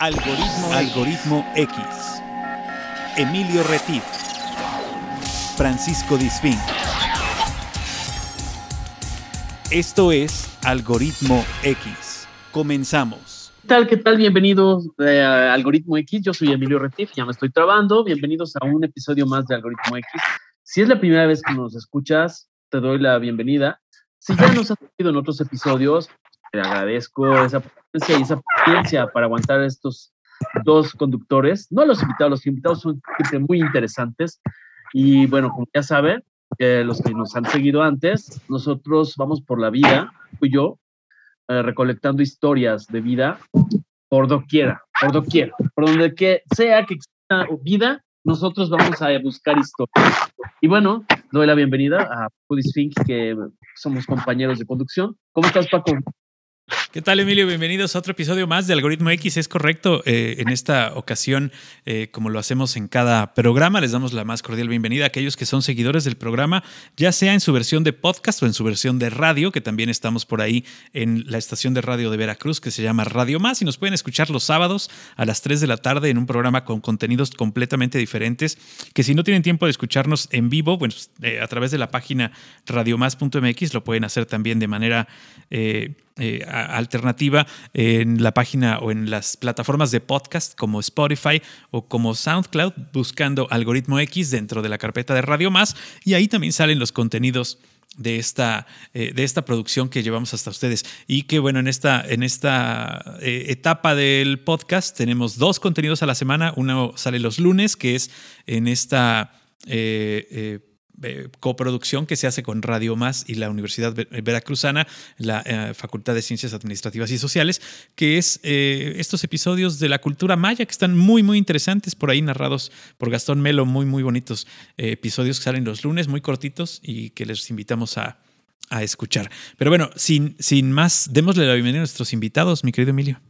Algoritmo, Algoritmo X. Emilio Retif. Francisco Disfín. Esto es Algoritmo X. Comenzamos. ¿Qué tal? ¿Qué tal? Bienvenidos eh, a Algoritmo X. Yo soy Emilio Retif, ya me estoy trabando. Bienvenidos a un episodio más de Algoritmo X. Si es la primera vez que nos escuchas, te doy la bienvenida. Si ya nos has seguido en otros episodios, te agradezco esa paciencia y esa paciencia para aguantar estos dos conductores. No los invitados, los invitados son siempre muy interesantes. Y bueno, como ya saben, eh, los que nos han seguido antes, nosotros vamos por la vida, fui yo, eh, recolectando historias de vida por doquiera, por doquiera, por donde que sea que exista vida, nosotros vamos a buscar historias. Y bueno, doy la bienvenida a Pudis Fink, que somos compañeros de conducción. ¿Cómo estás, Paco? ¿Qué tal, Emilio? Bienvenidos a otro episodio más de Algoritmo X. Es correcto, eh, en esta ocasión, eh, como lo hacemos en cada programa, les damos la más cordial bienvenida a aquellos que son seguidores del programa, ya sea en su versión de podcast o en su versión de radio, que también estamos por ahí en la estación de radio de Veracruz, que se llama Radio Más, y nos pueden escuchar los sábados a las 3 de la tarde en un programa con contenidos completamente diferentes, que si no tienen tiempo de escucharnos en vivo, bueno, eh, a través de la página radiomás.mx lo pueden hacer también de manera... eh, alternativa en la página o en las plataformas de podcast como Spotify o como SoundCloud, buscando Algoritmo X dentro de la carpeta de Radio Más y ahí también salen los contenidos de esta, eh, de esta producción que llevamos hasta ustedes. Y que bueno, en esta, en esta eh, etapa del podcast tenemos dos contenidos a la semana. Uno sale los lunes, que es en esta eh, coproducción que se hace con Radio Más y la Universidad Veracruzana, la eh, Facultad de Ciencias Administrativas y Sociales, que es eh, estos episodios de la cultura maya que están muy, muy interesantes, por ahí narrados por Gastón Melo, muy, muy bonitos episodios que salen los lunes, muy cortitos y que les invitamos a, a escuchar. Pero bueno, sin, sin más, démosle la bienvenida a nuestros invitados, mi querido Emilio.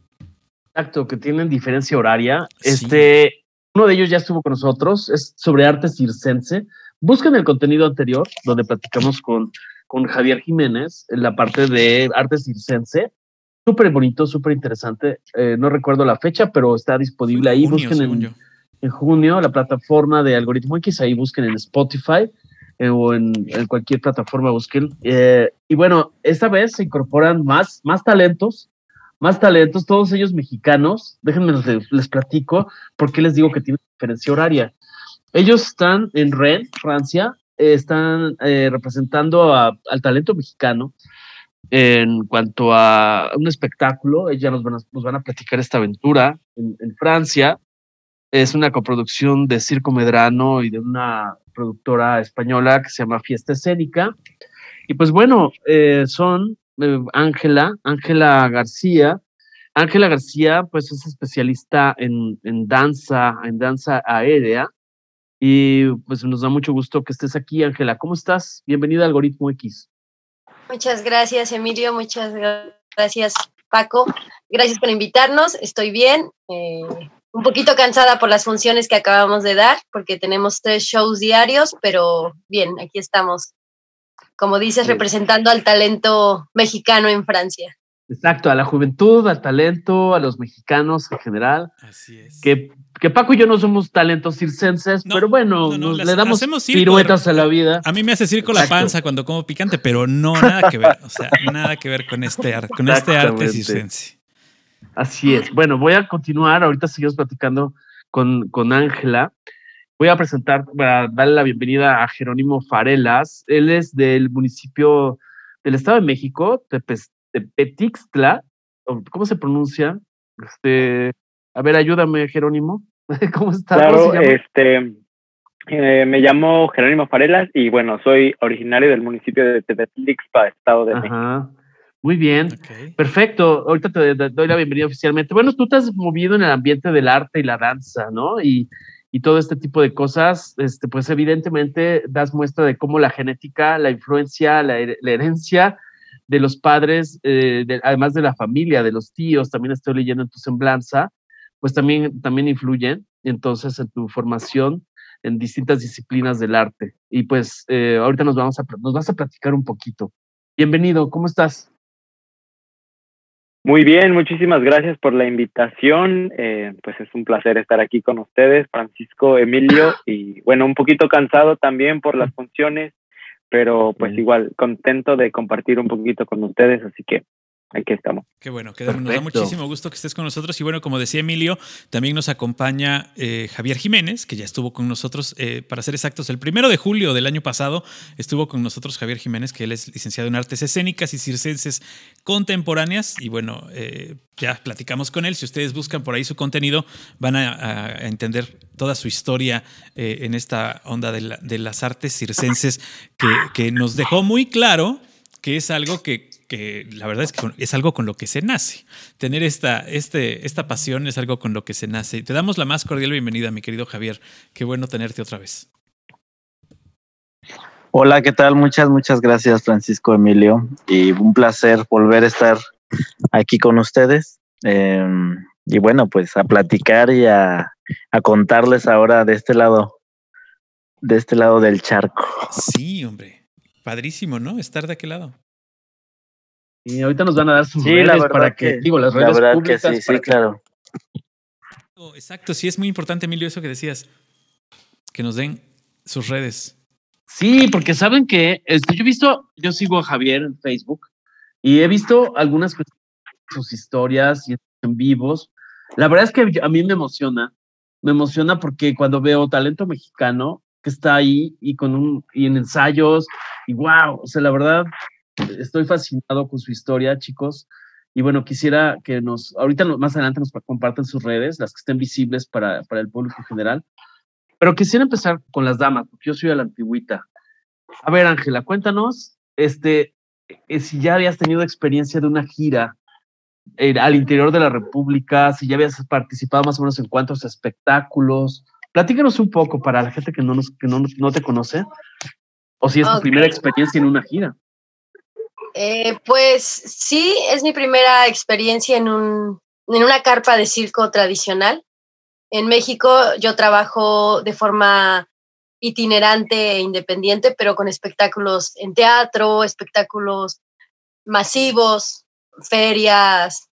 Exacto, que tienen diferencia horaria. Este, uno de ellos ya estuvo con nosotros, es sobre arte circense. Busquen el contenido anterior, donde platicamos con, con Javier Jiménez, en la parte de arte circense. Súper bonito, súper interesante. Eh, no recuerdo la fecha, pero está disponible ahí. Junio, busquen en, en, junio la plataforma de Algoritmo X, ahí busquen en Spotify eh, o en, en, cualquier plataforma, busquen. Eh, y bueno, esta vez se incorporan más, más talentos, más talentos, todos ellos mexicanos. Déjenme les, les platico por qué les digo que tienen diferencia horaria. Ellos están en Rennes, Francia, eh, están eh, representando a, al talento mexicano en cuanto a un espectáculo. Ellos nos van a, platicar esta aventura en, Francia. Es una coproducción de Circo Medrano y de una productora española que se llama Fiesta Escénica. Y pues bueno, eh, son Ángela, Ángela García. Ángela García, pues es especialista en danza, en danza aérea y pues nos da mucho gusto que estés aquí, Ángela. ¿Cómo estás? Bienvenida a Algoritmo X. Muchas gracias, Emilio. Muchas gracias, Paco. Gracias por invitarnos. Estoy bien. Eh, un poquito cansada por las funciones que acabamos de dar, porque tenemos tres shows diarios, pero bien, aquí estamos. Como dices, sí. representando al talento mexicano en Francia. Exacto, a la juventud, al talento, a los mexicanos en general. Así es. Que, que Paco y yo no somos talentos circenses, no, pero bueno, no, no, nos, las, le damos piruetas a la vida. A mí me hace circo la panza cuando como picante, pero no nada que ver, o sea, nada que ver con este, arte, con este arte circense. Así es. Bueno, voy a continuar, ahorita seguimos platicando con Ángela. Voy a presentar, para darle la bienvenida a Jerónimo Farelas. Él es del municipio del Estado de México, Tepes, de Petixtla, ¿cómo se pronuncia? Este, a ver, ayúdame, Jerónimo. ¿Cómo estás? Claro, este, eh, me llamo Jerónimo Farelas y bueno, soy originario del municipio de Tepetixpa, Estado de Ajá. México. Muy bien, okay. perfecto. Ahorita te, te, doy la bienvenida oficialmente. Bueno, tú te has movido en el ambiente del arte y la danza, ¿no? Y, y todo este tipo de cosas, este, pues evidentemente das muestra de cómo la genética, la influencia, la, la herencia, de los padres, eh, de, además de la familia, de los tíos, también estoy leyendo en tu semblanza, pues también, también influyen entonces en tu formación en distintas disciplinas del arte. Y pues eh, ahorita nos, vamos a, nos vas a platicar un poquito. Bienvenido, ¿cómo estás? Muy bien, muchísimas gracias por la invitación. Eh, pues es un placer estar aquí con ustedes, Francisco, Emilio, y bueno, un poquito cansado también por las funciones, pero pues igual contento de compartir un poquito con ustedes, así que aquí estamos. Qué bueno, que nos da muchísimo gusto que estés con nosotros. Y bueno, como decía Emilio, también nos acompaña eh, Javier Jiménez, que ya estuvo con nosotros, eh, para ser exactos, el primero de julio del año pasado estuvo con nosotros Javier Jiménez, que él es licenciado en artes escénicas y circenses contemporáneas. Y bueno, eh, ya platicamos con él. Si ustedes buscan por ahí su contenido, van a, entender toda su historia en esta onda de, las artes circenses que, que nos dejó muy claro que es algo que que la verdad es que es algo con lo que se nace. Tener esta, este, esta pasión es algo con lo que se nace. Te damos la más cordial bienvenida, mi querido Javier. Qué bueno tenerte otra vez. Hola, ¿qué tal? Muchas, muchas gracias, Francisco Emilio. Y un placer volver a estar aquí con ustedes. Em, y bueno, pues a platicar y a, a contarles ahora de este lado, de este lado del charco. Sí, hombre. Padrísimo, ¿no? Estar de aquel lado. Y ahorita nos van a dar sus redes para que, digo, las redes la públicas. Que sí, sí, claro. Exacto, sí, es muy importante, Emilio, eso que decías, que nos den sus redes. Sí, porque saben que este, yo he visto, yo sigo a Javier en Facebook y he visto algunas sus historias y en vivos. La verdad es que a mí me emociona, me emociona porque cuando veo talento mexicano que está ahí y con un y en ensayos y wow, o sea, la verdad estoy fascinado con su historia, chicos. Y bueno, quisiera que nos, ahorita más adelante nos compartan sus redes, las que estén visibles para, para el público en general. Pero quisiera empezar con las damas, porque yo soy a la antigüita. A ver, Ángela, cuéntanos, este, eh, si ya habías tenido experiencia de una gira eh, al interior de la República, si ya habías participado más o menos en cuántos espectáculos. Platícanos un poco para la gente que no, nos, que no, no te conoce, o si es tu primera experiencia en una gira. Eh, pues sí, es mi primera experiencia en, un, en una carpa de circo tradicional. En México yo trabajo de forma itinerante e independiente, pero con espectáculos en teatro, espectáculos masivos, ferias,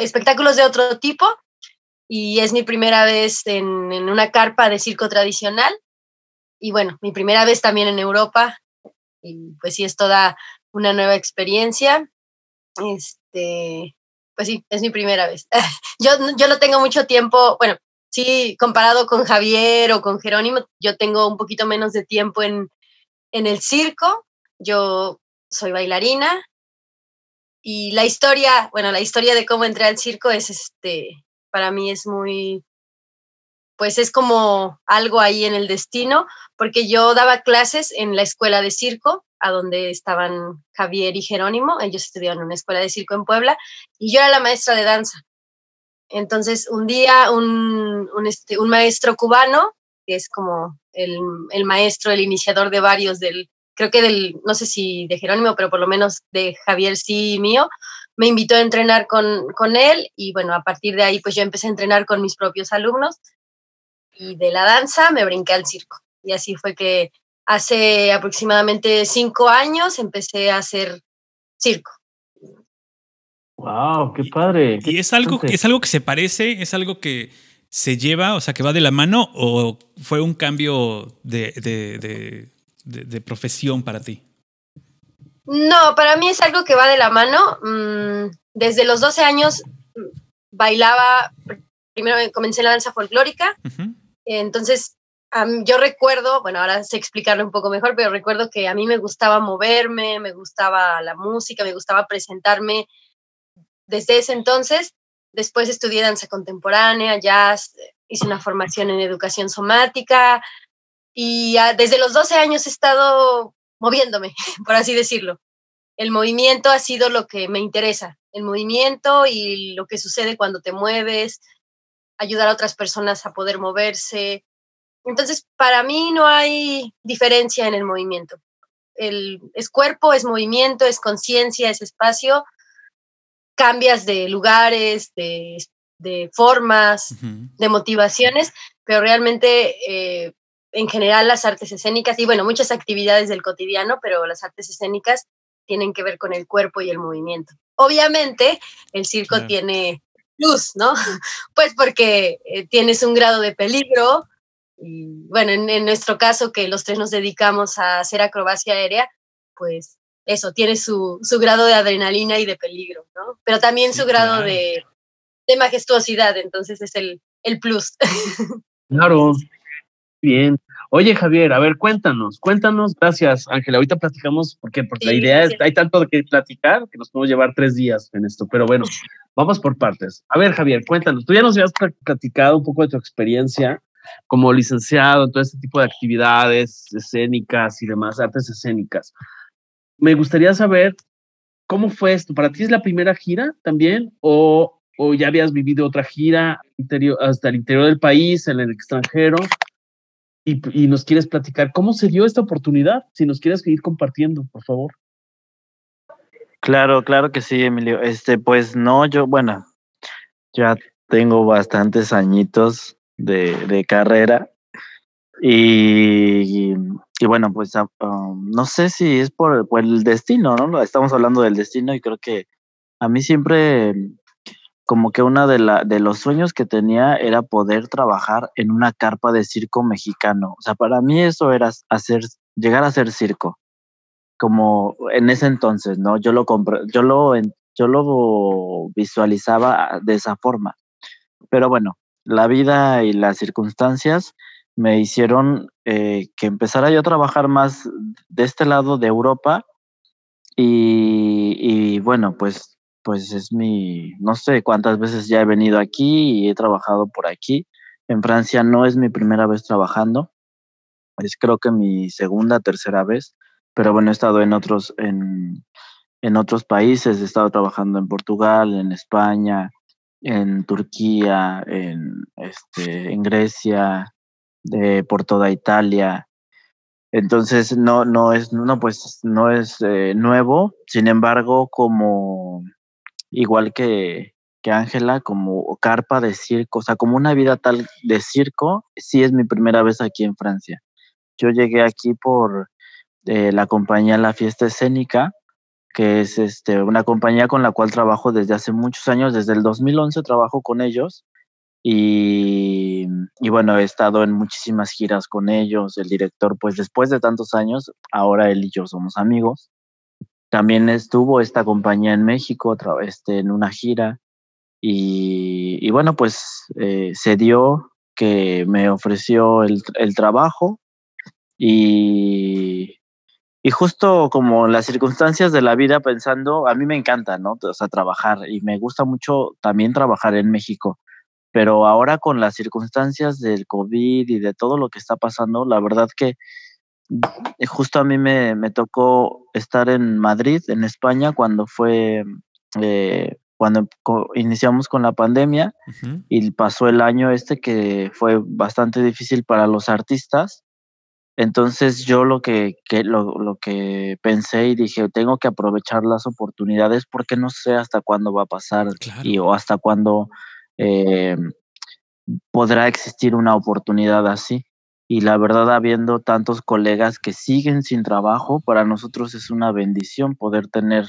espectáculos de otro tipo. Y es mi primera vez en, en una carpa de circo tradicional. Y bueno, mi primera vez también en Europa. Y pues sí, es toda una nueva experiencia. Este, pues sí, es mi primera vez. yo, yo no tengo mucho tiempo, bueno, sí, comparado con Javier o con Jerónimo, yo tengo un poquito menos de tiempo en, en el circo. Yo soy bailarina y la historia, bueno, la historia de cómo entré al circo es, este, para mí es muy, pues es como algo ahí en el destino, porque yo daba clases en la escuela de circo a donde estaban Javier y Jerónimo. Ellos estudiaban en una escuela de circo en Puebla y yo era la maestra de danza. Entonces, un día un, este, un maestro cubano, que es como el, el, maestro, el iniciador de varios del, creo que del, no sé si de Jerónimo, pero por lo menos de Javier sí mío, me invitó a entrenar con, con él y bueno, a partir de ahí pues yo empecé a entrenar con mis propios alumnos y de la danza me brinqué al circo. Y así fue que Hace aproximadamente cinco años empecé a hacer circo. Wow, qué padre. y es algo, es algo que se parece, es algo que se lleva, o sea, que va de la mano, o fue un cambio de, de, de, profesión para ti? No, para mí es algo que va de la mano. Mm, desde los 12 años bailaba, primero comencé la danza folclórica, entonces yo recuerdo, bueno, ahora sé explicarlo un poco mejor, pero recuerdo que a mí me gustaba moverme, me gustaba la música, me gustaba presentarme desde ese entonces. Después estudié danza contemporánea, jazz, hice una formación en educación somática y desde los 12 años he estado moviéndome, por así decirlo. El movimiento ha sido lo que me interesa, el movimiento y lo que sucede cuando te mueves, ayudar a otras personas a poder moverse, entonces, para mí no hay diferencia en el movimiento. El, es cuerpo, es movimiento, es conciencia, es espacio. Cambias de lugares, de, formas, de motivaciones, pero realmente eh, en general las artes escénicas, y bueno, muchas actividades del cotidiano, pero las artes escénicas tienen que ver con el cuerpo y el movimiento. Obviamente, el circo tiene luz, ¿no? Pues porque eh, tienes un grado de peligro. Y bueno, en, nuestro caso, que los tres nos dedicamos a hacer acrobacia aérea, pues eso, tiene su, grado de adrenalina y de peligro, ¿no? Pero también su grado de, majestuosidad, entonces es el, el plus. Claro, bien. Oye, Javier, a ver, cuéntanos, cuéntanos. Gracias, Ángela. Ahorita platicamos, porque, porque la idea es, hay tanto de que platicar que nos podemos llevar tres días en esto, pero bueno, vamos por partes. A ver, Javier, cuéntanos. Tú ya nos habías platicado un poco de tu experiencia como licenciado en todo este tipo de actividades escénicas y demás, artes escénicas. Me gustaría saber cómo fue esto. ¿Para ti es la primera gira también? ¿O, o ya habías vivido otra gira interior, hasta el interior del país, en el extranjero? y, nos quieres platicar cómo se dio esta oportunidad, si nos quieres ir compartiendo, por favor. Claro, claro que sí, Emilio. Este, pues no, yo, bueno, ya tengo bastantes añitos de, carrera y, y, bueno, pues ah, um, no sé si es por, por, el destino, ¿no? Estamos hablando del destino y creo que a mí siempre como que uno de, de los sueños que tenía era poder trabajar en una carpa de circo mexicano. O sea, para mí eso era hacer, llegar a ser circo, como en ese entonces, ¿no? Yo lo, yo lo, yo lo visualizaba de esa forma. Pero bueno, la vida y las circunstancias me hicieron eh, que empezara yo a trabajar más de este lado de Europa y, y bueno, pues pues es mi, no sé cuántas veces ya he venido aquí y he trabajado por aquí. En Francia no es mi primera vez trabajando, es creo que mi segunda, tercera vez, pero bueno, he estado en otros, en, en otros países, he estado trabajando en Portugal, en España, en Turquía, en, este, en Grecia, de, por toda Italia. Entonces no, no es, no, pues no es eh, nuevo. Sin embargo, como igual que que Ángela como carpa de circo, o sea, como una vida tal de circo, sí es mi primera vez aquí en Francia. Yo llegué aquí por eh, la compañía La Fiesta Escénica, que es este, una compañía con la cual trabajo desde hace muchos años, desde el 2011 trabajo con ellos y, y, bueno, he estado en muchísimas giras con ellos, el director, pues después de tantos años, ahora él y yo somos amigos. También estuvo esta compañía en México este, en una gira y, bueno, pues eh, se dio que me ofreció el, trabajo y, y, justo como las circunstancias de la vida pensando, a mí me encanta, ¿no? O sea, trabajar y me gusta mucho también trabajar en México, pero ahora con las circunstancias del COVID y de todo lo que está pasando, la verdad que justo a mí me, me, tocó estar en Madrid, en España, cuando fue, eh, cuando iniciamos con la pandemia y pasó el año este que fue bastante difícil para los artistas. Entonces yo lo que, que lo, lo, que pensé y dije, tengo que aprovechar las oportunidades porque no sé hasta cuándo va a pasar y o hasta cuándo eh, podrá existir una oportunidad así y la verdad habiendo tantos colegas que siguen sin trabajo, para nosotros es una bendición poder tener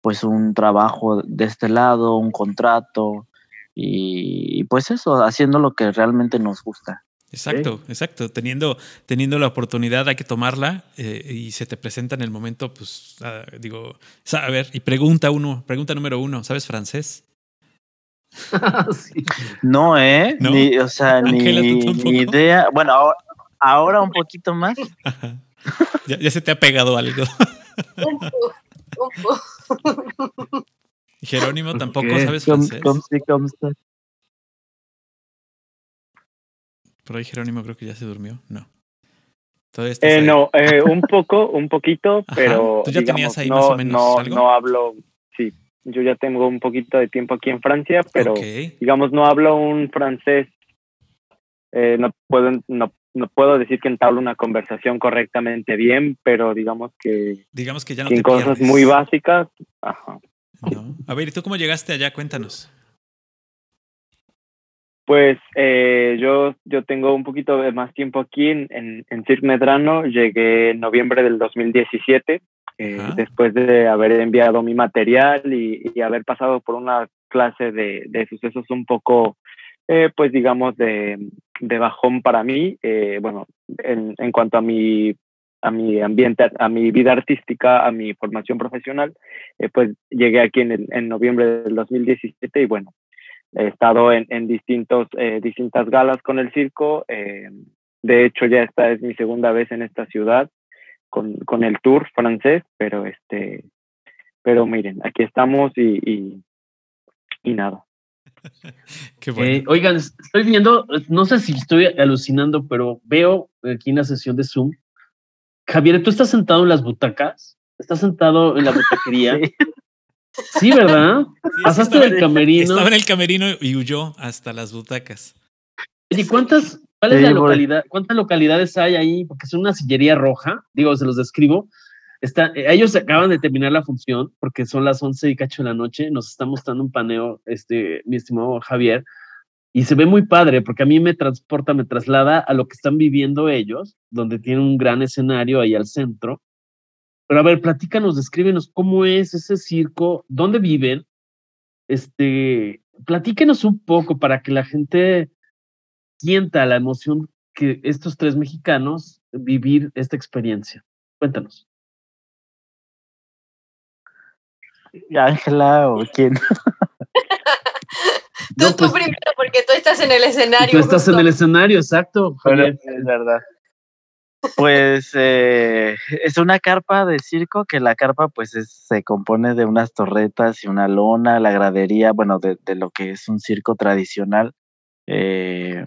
pues un trabajo de este lado, un contrato y, pues eso, haciendo lo que realmente nos gusta. Exacto, exacto. Teniendo, teniendo la oportunidad hay que tomarla eh, y se te presenta en el momento, pues ah, digo, a ver, y pregunta uno, pregunta número uno, ¿sabes francés? No, ¿eh? Ni, o sea, ni, ni, idea. Bueno, ahora, ahora un poquito más. Ya, se te ha pegado algo. Jerónimo, tampoco sabes francés. Por ahí Jerónimo creo que ya se durmió. No. Eh, no, eh, un poco, un poquito, pero. ¿Tú ya tenías ahí no, más o menos no, algo? No hablo, sí. Yo ya tengo un poquito de tiempo aquí en Francia, pero digamos, no hablo un francés. Eh, no puedo, no, no puedo decir que entablo una conversación correctamente bien, pero digamos que digamos que ya no en cosas muy básicas. Ajá. A ver, ¿y tú cómo llegaste allá? Cuéntanos. Pues eh, yo, yo tengo un poquito de más tiempo aquí en, en, Cirque Medrano. Llegué en noviembre del 2017 eh, después de haber enviado mi material y, haber pasado por una clase de, de sucesos un poco, eh, pues digamos, de, de, bajón para mí, eh, bueno, en, en, cuanto a mi, a mi ambiente, a mi vida artística, a mi formación profesional, pues llegué aquí en, en noviembre del 2017 y bueno, he estado en, en distintos, distintas galas con el circo. de hecho, ya esta es mi segunda vez en esta ciudad con, el tour francés, pero este, pero miren, aquí estamos y, y, nada. Qué bueno. Eh, oigan, estoy viendo, no sé si estoy alucinando, pero veo aquí en la sesión de Zoom. Javier, ¿tú estás sentado en las butacas? ¿Estás sentado en la butaquería? Sí, ¿verdad? Pasaste del camerino. Estaba en el camerino y huyó hasta las butacas. ¿Y cuántas, ¿Cuál es la localidad? ¿Cuántas localidades hay ahí? Porque es una sillería roja, digo, se los describo. Está, eh, ellos acaban de terminar la función porque son las 11 y cacho de la noche. Nos está mostrando un paneo, este, mi estimado Javier, y se ve muy padre porque a mí me transporta, me traslada a lo que están viviendo ellos, donde tienen un gran escenario ahí al centro. Pero a ver, platícanos, descríbenos cómo es ese circo, dónde viven. Este, platíquenos un poco para que la gente sienta la emoción que estos tres mexicanos vivir esta experiencia. Cuéntanos. Ángela o quién. tú, tú pues primero, porque tú estás en el escenario. Tú estás en el escenario, exacto. es verdad. Pues eh, es una carpa de circo que la carpa pues se compone de unas torretas y una lona, la gradería, bueno, de, lo que es un circo tradicional. Eh,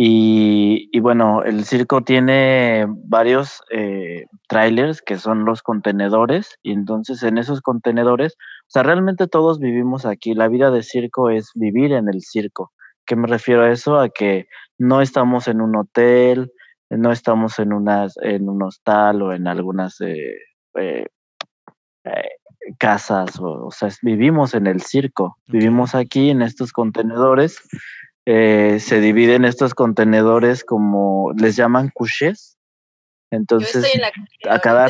y, bueno, el circo tiene varios eh, trailers que son los contenedores y entonces en esos contenedores, o sea, realmente todos vivimos aquí. La vida de circo es vivir en el circo. ¿Qué me refiero a eso? A que no estamos en un hotel, no estamos en, unas, en un hostal o en algunas eh, eh, casas, o, o, sea, vivimos en el circo, vivimos aquí en estos contenedores eh, se dividen estos contenedores como les llaman couches. Entonces, a cada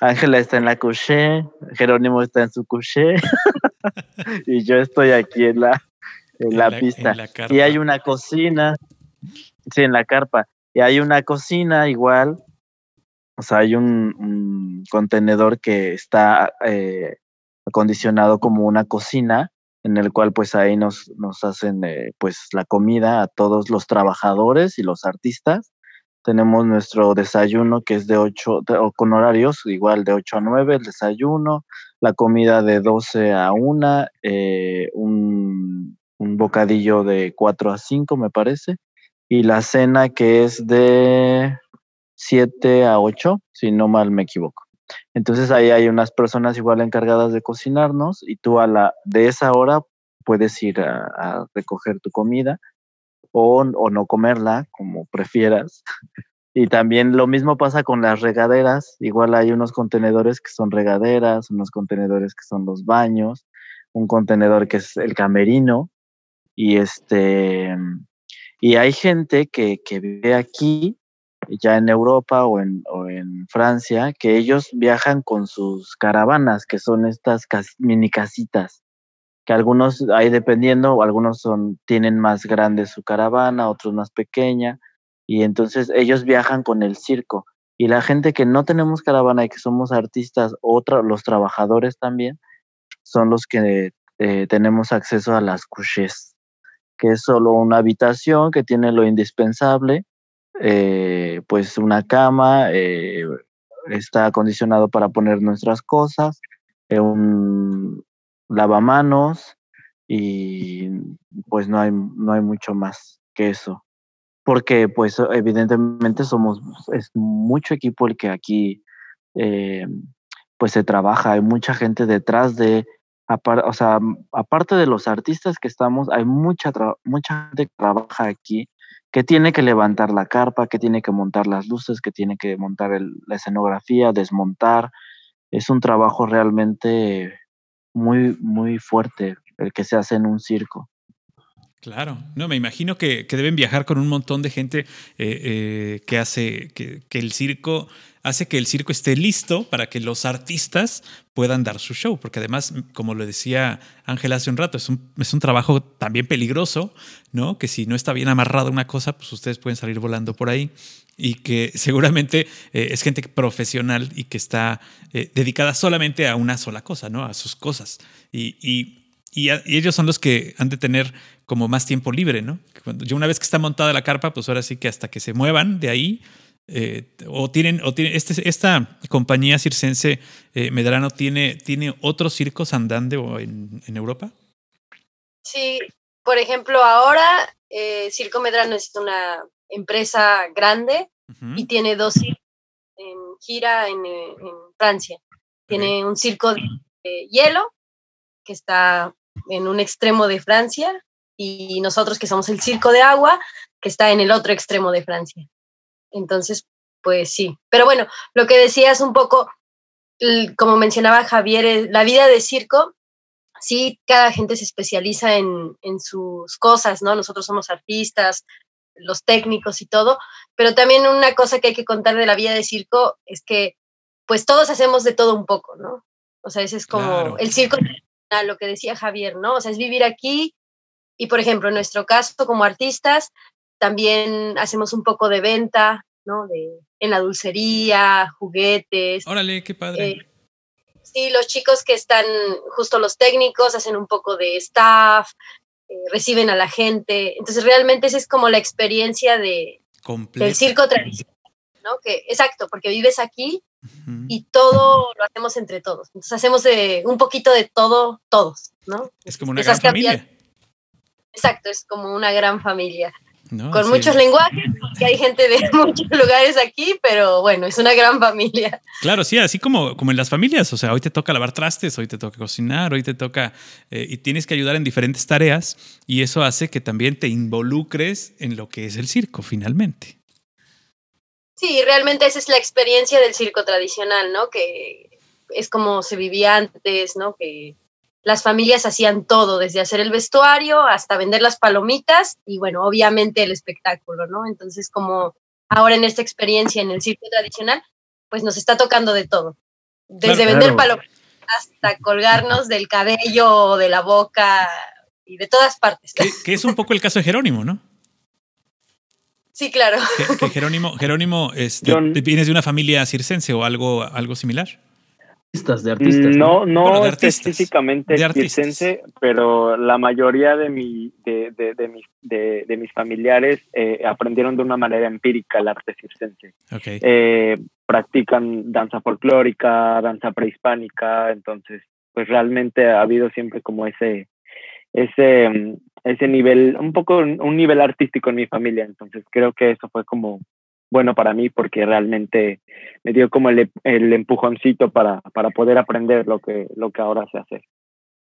Ángela está en la couché, Jerónimo está en su couché y yo estoy aquí en la, en, la, pista. y hay una cocina, sí, en la carpa. Y hay una cocina igual, o sea, hay un, contenedor que está eh, acondicionado como una cocina en el cual pues ahí nos, nos hacen eh, pues la comida a todos los trabajadores y los artistas. Tenemos nuestro desayuno que es de 8, o con horarios igual de 8 a 9, el desayuno, la comida de 12 a 1, eh, un, un bocadillo de 4 a 5 me parece, y la cena que es de 7 a 8, si no mal me equivoco. Entonces ahí hay unas personas igual encargadas de cocinarnos y tú a la de esa hora puedes ir a, recoger tu comida o, o, no comerla, como prefieras. Y también lo mismo pasa con las regaderas. Igual hay unos contenedores que son regaderas, unos contenedores que son los baños, un contenedor que es el camerino. Y este y hay gente que, que vive aquí ya en Europa o en, o en Francia, que ellos viajan con sus caravanas, que son estas mini casitas, que algunos, ahí dependiendo, algunos son, tienen más grande su caravana, otros más pequeña, y entonces ellos viajan con el circo. Y la gente que no tenemos caravana y que somos artistas, otra, los trabajadores también, son los que eh, tenemos acceso a las couches, que es solo una habitación que tiene lo indispensable, eh, pues una cama, eh, está acondicionado para poner nuestras cosas, eh, un lavamanos y pues no hay, no hay mucho más que eso. Porque pues evidentemente somos, es mucho equipo el que aquí pues se trabaja, hay mucha gente detrás de, o sea, aparte de los artistas que estamos, hay mucha, mucha gente que trabaja aquí que tiene que levantar la carpa, que tiene que montar las luces, que tiene que montar la escenografía, desmontar. Es un trabajo realmente muy, muy fuerte el que se hace en un circo. Claro, no, me imagino que, deben viajar con un montón de gente eh, eh, que hace que, el circo hace que el circo esté listo para que los artistas puedan dar su show, porque además, como lo decía Ángel hace un rato, es un, es un trabajo también peligroso, ¿no? Que si no está bien amarrada una cosa, pues ustedes pueden salir volando por ahí y que seguramente eh, es gente profesional y que está dedicada solamente a una sola cosa, ¿no? A sus cosas. Y, y y, ellos son los que han de tener como más tiempo libre, ¿no? Cuando, yo una vez que está montada la carpa, pues ahora sí que hasta que se muevan de ahí, eh, o tienen, o tienen este, esta compañía circense eh, Medrano tiene, tiene otros circos andando en, en Europa. Sí, por ejemplo, ahora eh, Circo Medrano es una empresa grande y tiene dos circos en gira en, Francia. Tiene un circo de hielo que está en un extremo de Francia y nosotros que somos el circo de agua, que está en el otro extremo de Francia. Entonces, pues sí. Pero bueno, lo que decías un poco, como mencionaba Javier, la vida de circo, sí, cada gente se especializa en, en sus cosas, ¿no? Nosotros somos artistas, los técnicos y todo, pero también una cosa que hay que contar de la vida de circo es que pues todos hacemos de todo un poco, ¿no? O sea, ese es como el circo a lo que decía Javier, ¿no? O sea, es vivir aquí y, por ejemplo, en nuestro caso como artistas, también hacemos un poco de venta, ¿no? De, en la dulcería, juguetes. Órale, qué padre. Eh, sí, los chicos que están, justo los técnicos, hacen un poco de staff, eh, reciben a la gente. Entonces, realmente esa es como la experiencia de, del circo tradicional, ¿no? Que, exacto, porque vives aquí y todo lo hacemos entre todos. Entonces hacemos de, un poquito de todo, todos, ¿no? Es como una gran familia. Exacto, es como una gran familia. con muchos lenguajes, porque hay gente de muchos lugares aquí, pero bueno, es una gran familia. Claro, sí, así como, como en las familias, o sea, hoy te toca lavar trastes, hoy te toca cocinar, hoy te toca, eh, y tienes que ayudar en diferentes tareas, y eso hace que también te involucres en lo que es el circo, finalmente. Sí, realmente esa es la experiencia del circo tradicional, ¿no? Que es como se vivía antes, ¿no? Que las familias hacían todo, desde hacer el vestuario hasta vender las palomitas y bueno, obviamente el espectáculo, ¿no? Entonces, como ahora en esta experiencia en el circo tradicional, pues nos está tocando de todo, desde vender palomitas hasta colgarnos del cabello, o de la boca y de todas partes. que es un poco el caso de Jerónimo, ¿no? Sí, claro. Que, Jerónimo, Jerónimo este, ¿vienes de una familia circense o algo, algo similar? De artistas. No, no, específicamente circense, pero la mayoría de, mi, de, de, mis, de, mis familiares eh, aprendieron de una manera empírica el arte circense. Eh, practican danza folclórica, danza prehispánica, entonces, pues realmente ha habido siempre como ese, ese, ese nivel, un poco un nivel artístico en mi familia. Entonces creo que eso fue como bueno para mí porque realmente me dio como el, el empujoncito para, para poder aprender lo que, lo que ahora sé hacer.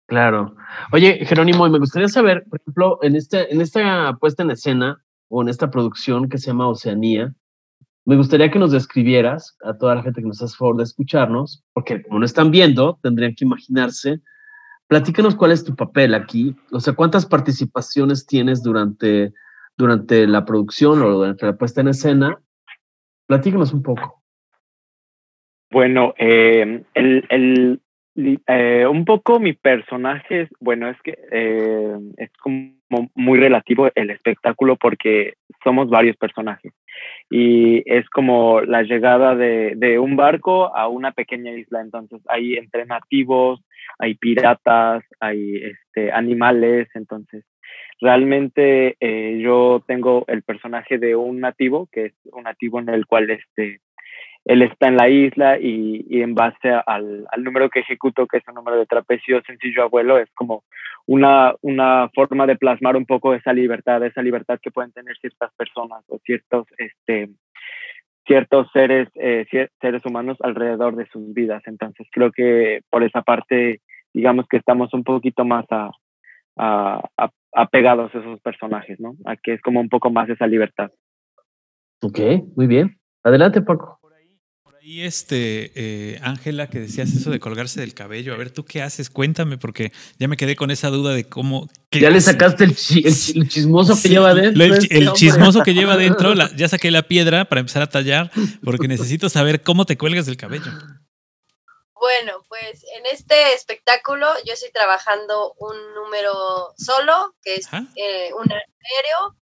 Claro. Oye, Jerónimo, me gustaría saber, por ejemplo, en, este, en esta puesta en escena o en esta producción que se llama Oceanía, me gustaría que nos describieras a toda la gente que nos hace favor de escucharnos, porque como no están viendo, tendrían que imaginarse Platícanos cuál es tu papel aquí, o sea, cuántas participaciones tienes durante, durante la producción o durante la puesta en escena. Platícanos un poco. Bueno, eh, el, el, eh, un poco mi personaje, bueno, es que eh, es como muy relativo el espectáculo porque somos varios personajes. Y es como la llegada de, de un barco a una pequeña isla, entonces hay entre nativos, hay piratas, hay este, animales, entonces realmente eh, yo tengo el personaje de un nativo, que es un nativo en el cual este, él está en la isla y, y en base al, al, número que ejecuto, que es un número de trapecio sencillo abuelo, es como una, una forma de plasmar un poco esa libertad, esa libertad que pueden tener ciertas personas o ciertos, este, ciertos seres, eh, seres humanos alrededor de sus vidas. Entonces creo que por esa parte, digamos que estamos un poquito más a, a, a, apegados a esos personajes, ¿no? A que es como un poco más esa libertad. Ok, muy bien. Adelante, Paco Y este, eh, Ángela, que decías eso de colgarse del cabello. A ver, ¿tú qué haces? Cuéntame, porque ya me quedé con esa duda de cómo. Ya le sacaste el, chismoso que lleva adentro. El, este chismoso que lleva adentro, ya saqué la piedra para empezar a tallar, porque necesito saber cómo te cuelgas del cabello. Bueno, pues en este espectáculo yo estoy trabajando un número solo, que es eh, un aéreo,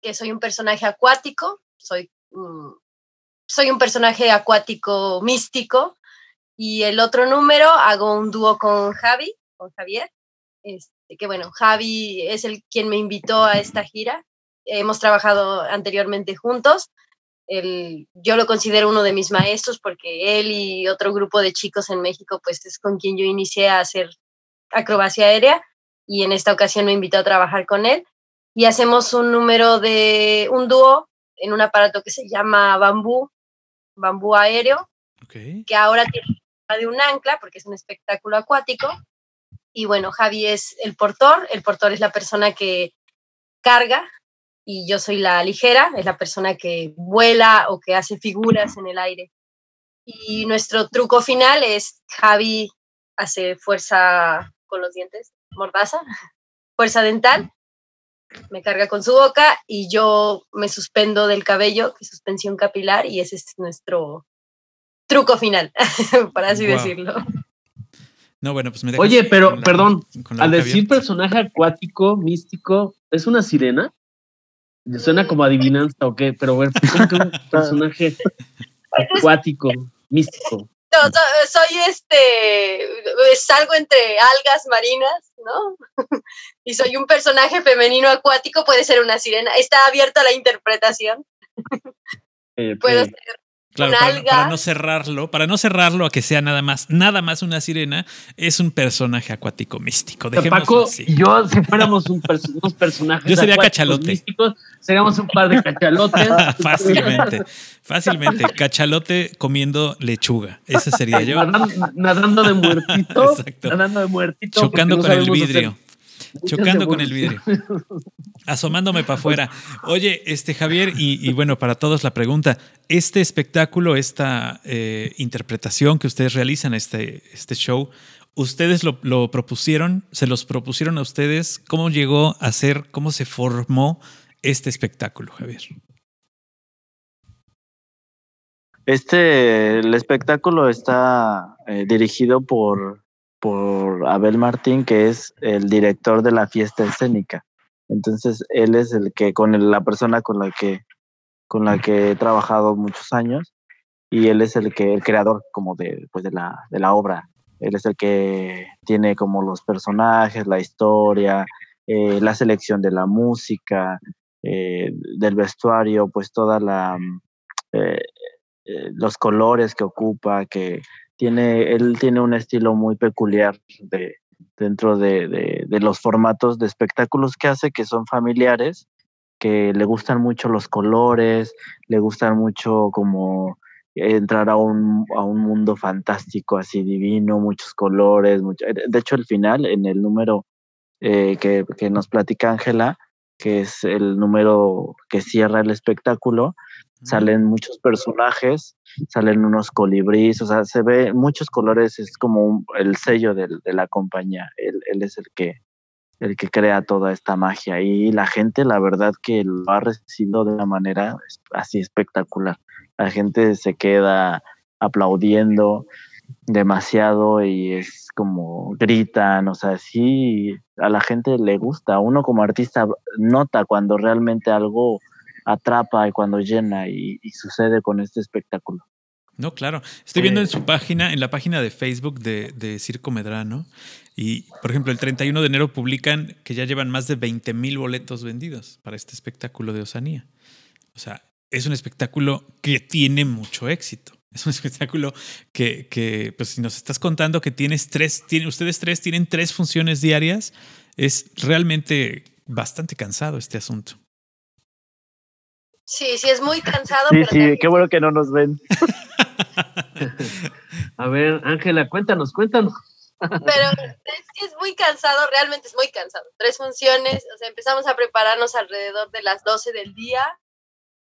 que soy un personaje acuático, soy soy un personaje acuático místico. Y el otro número hago un dúo con Javi, con Javier. Este, que bueno, Javi es el quien me invitó a esta gira. Hemos trabajado anteriormente juntos. yo lo considero uno de mis maestros porque él y otro grupo de chicos en México, pues es con quien yo inicié a hacer acrobacia aérea y en esta ocasión me invitó a trabajar con él y hacemos un número de un dúo en un aparato que se llama bambú, bambú aéreo, que ahora tiene de un ancla porque es un espectáculo acuático. Y bueno, Javi es el portor, el portor es la persona que carga y yo soy la ligera, es la persona que vuela o que hace figuras en el aire. Y nuestro truco final es Javi hace fuerza con los dientes, mordaza, fuerza dental, me carga con su boca y yo me suspendo del cabello, que es suspensión capilar, y ese es nuestro truco final, para así decirlo. No, bueno, pues me Oye, pero, perdón, al decir personaje acuático, místico, ¿es una sirena? Suena como adivinanza o qué, pero bueno, ¿cómo que un personaje acuático, místico? soy este, salgo entre algas marinas, ¿no? y soy un personaje femenino acuático, puede ser una sirena. Está abierta la interpretación. Puedo ser Claro, para, no cerrarlo, para no cerrarlo a que sea nada más, nada más una sirena, es un personaje acuático místico. Paco y yo, si fuéramos un unos personajes yo sería cachalote. místicos, seríamos un par de cachalotes. fácilmente, fácilmente. Cachalote comiendo lechuga. Ese sería yo. Nadando, de muertito. Exacto. Nadando de muertito. Chocando con el vidrio. Chocando con el vidrio. Asomándome para afuera. Oye, este Javier, y, bueno, para todos la pregunta, este espectáculo, esta eh, interpretación que ustedes realizan, este, este show, ¿ustedes lo, lo, propusieron? ¿Se los propusieron a ustedes? ¿Cómo llegó a ser, cómo se formó este espectáculo, Javier? Este, el espectáculo está eh, dirigido por por Abel Martín, que es el director de la fiesta escénica. Entonces, él es el que, con la persona con la que, con la que he trabajado muchos años, y él es el que, el creador como de, pues de, la, de la obra. Él es el que tiene como los personajes, la historia, eh, la selección de la música, eh, del vestuario, pues toda la eh, los colores que ocupa, que tiene, él tiene un estilo muy peculiar de, dentro de, los formatos de espectáculos que hace, que son familiares, que le gustan mucho los colores, le gustan mucho como entrar a un, a un mundo fantástico, así divino, muchos colores. Mucho, de hecho, el final, en el número eh, que, que nos platica Ángela, que es el número que cierra el espectáculo, salen muchos personajes, salen unos colibríes, o sea, se ve muchos colores, es como el sello de la compañía, él, él, es el que, el que crea toda esta magia y la gente, la verdad que lo ha recibido de una manera así espectacular. La gente se queda aplaudiendo demasiado y es como gritan, o sea, sí, a la gente le gusta, uno como artista nota cuando realmente algo atrapa y cuando llena y, sucede con este espectáculo. No, claro. Estoy viendo en su página, en la página de Facebook de, de, Circo Medrano, y por ejemplo, el 31 de enero publican que ya llevan más de 20 mil boletos vendidos para este espectáculo de Osanía. O sea, es un espectáculo que tiene mucho éxito. Es un espectáculo que, que pues si nos estás contando que tienes tres, tiene, ustedes tres tienen tres funciones diarias, es realmente bastante cansado este asunto. Sí, sí, es muy cansado. Sí, sí, qué bueno que no nos ven. A ver, Ángela, cuéntanos, cuéntanos. Pero es, es muy cansado, realmente es muy cansado. Tres funciones, o sea, empezamos a prepararnos alrededor de las 12 del día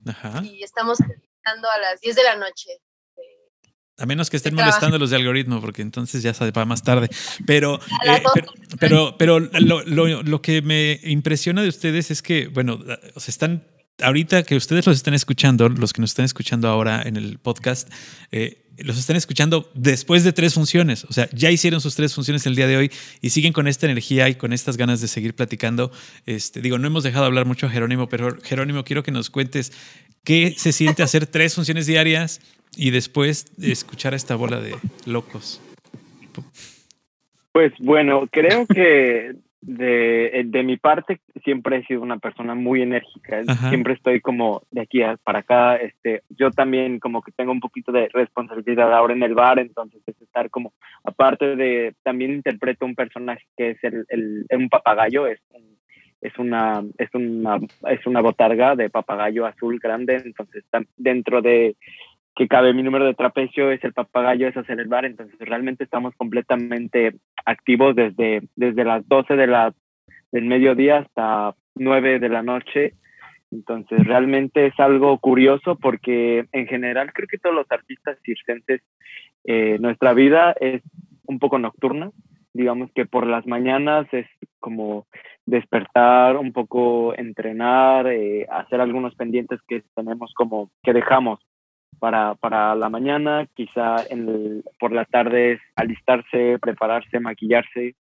Ajá. y estamos terminando a las 10 de la noche A menos que estén molestando los de algoritmo, porque entonces ya se va más tarde. Pero, eh, pero, pero, lo, lo, lo, que me impresiona de ustedes es que, bueno, se están, ahorita que ustedes los están escuchando, los que nos están escuchando ahora en el podcast, eh, los están escuchando después de tres funciones. O sea, ya hicieron sus tres funciones el día de hoy y siguen con esta energía y con estas ganas de seguir platicando. Este, digo, no hemos dejado hablar mucho a Jerónimo, pero Jerónimo, quiero que nos cuentes qué se siente hacer tres funciones diarias y después escuchar a esta bola de locos? Pues bueno, creo que de, de mi parte siempre he sido una persona muy enérgica. Siempre estoy como de aquí para acá. Este, yo también como que tengo un poquito de responsabilidad ahora en el bar, entonces es estar como, aparte de, también interpreto un personaje que es el, el un papagayo, es es una, es una, es una botarga de papagayo azul grande, entonces dentro de que cabe mi número de trapecio es el papagayo, es hacer el bar, entonces realmente estamos completamente activos desde, desde las 12 de la, del mediodía hasta 9 de la noche. Entonces realmente es algo curioso porque en general creo que todos los artistas circenses, eh, nuestra vida es un poco nocturna. Digamos que por las mañanas es como despertar, un poco entrenar, eh, hacer algunos pendientes que tenemos como que dejamos para, para la mañana, quizá en por la tarde alistarse, prepararse, maquillarse.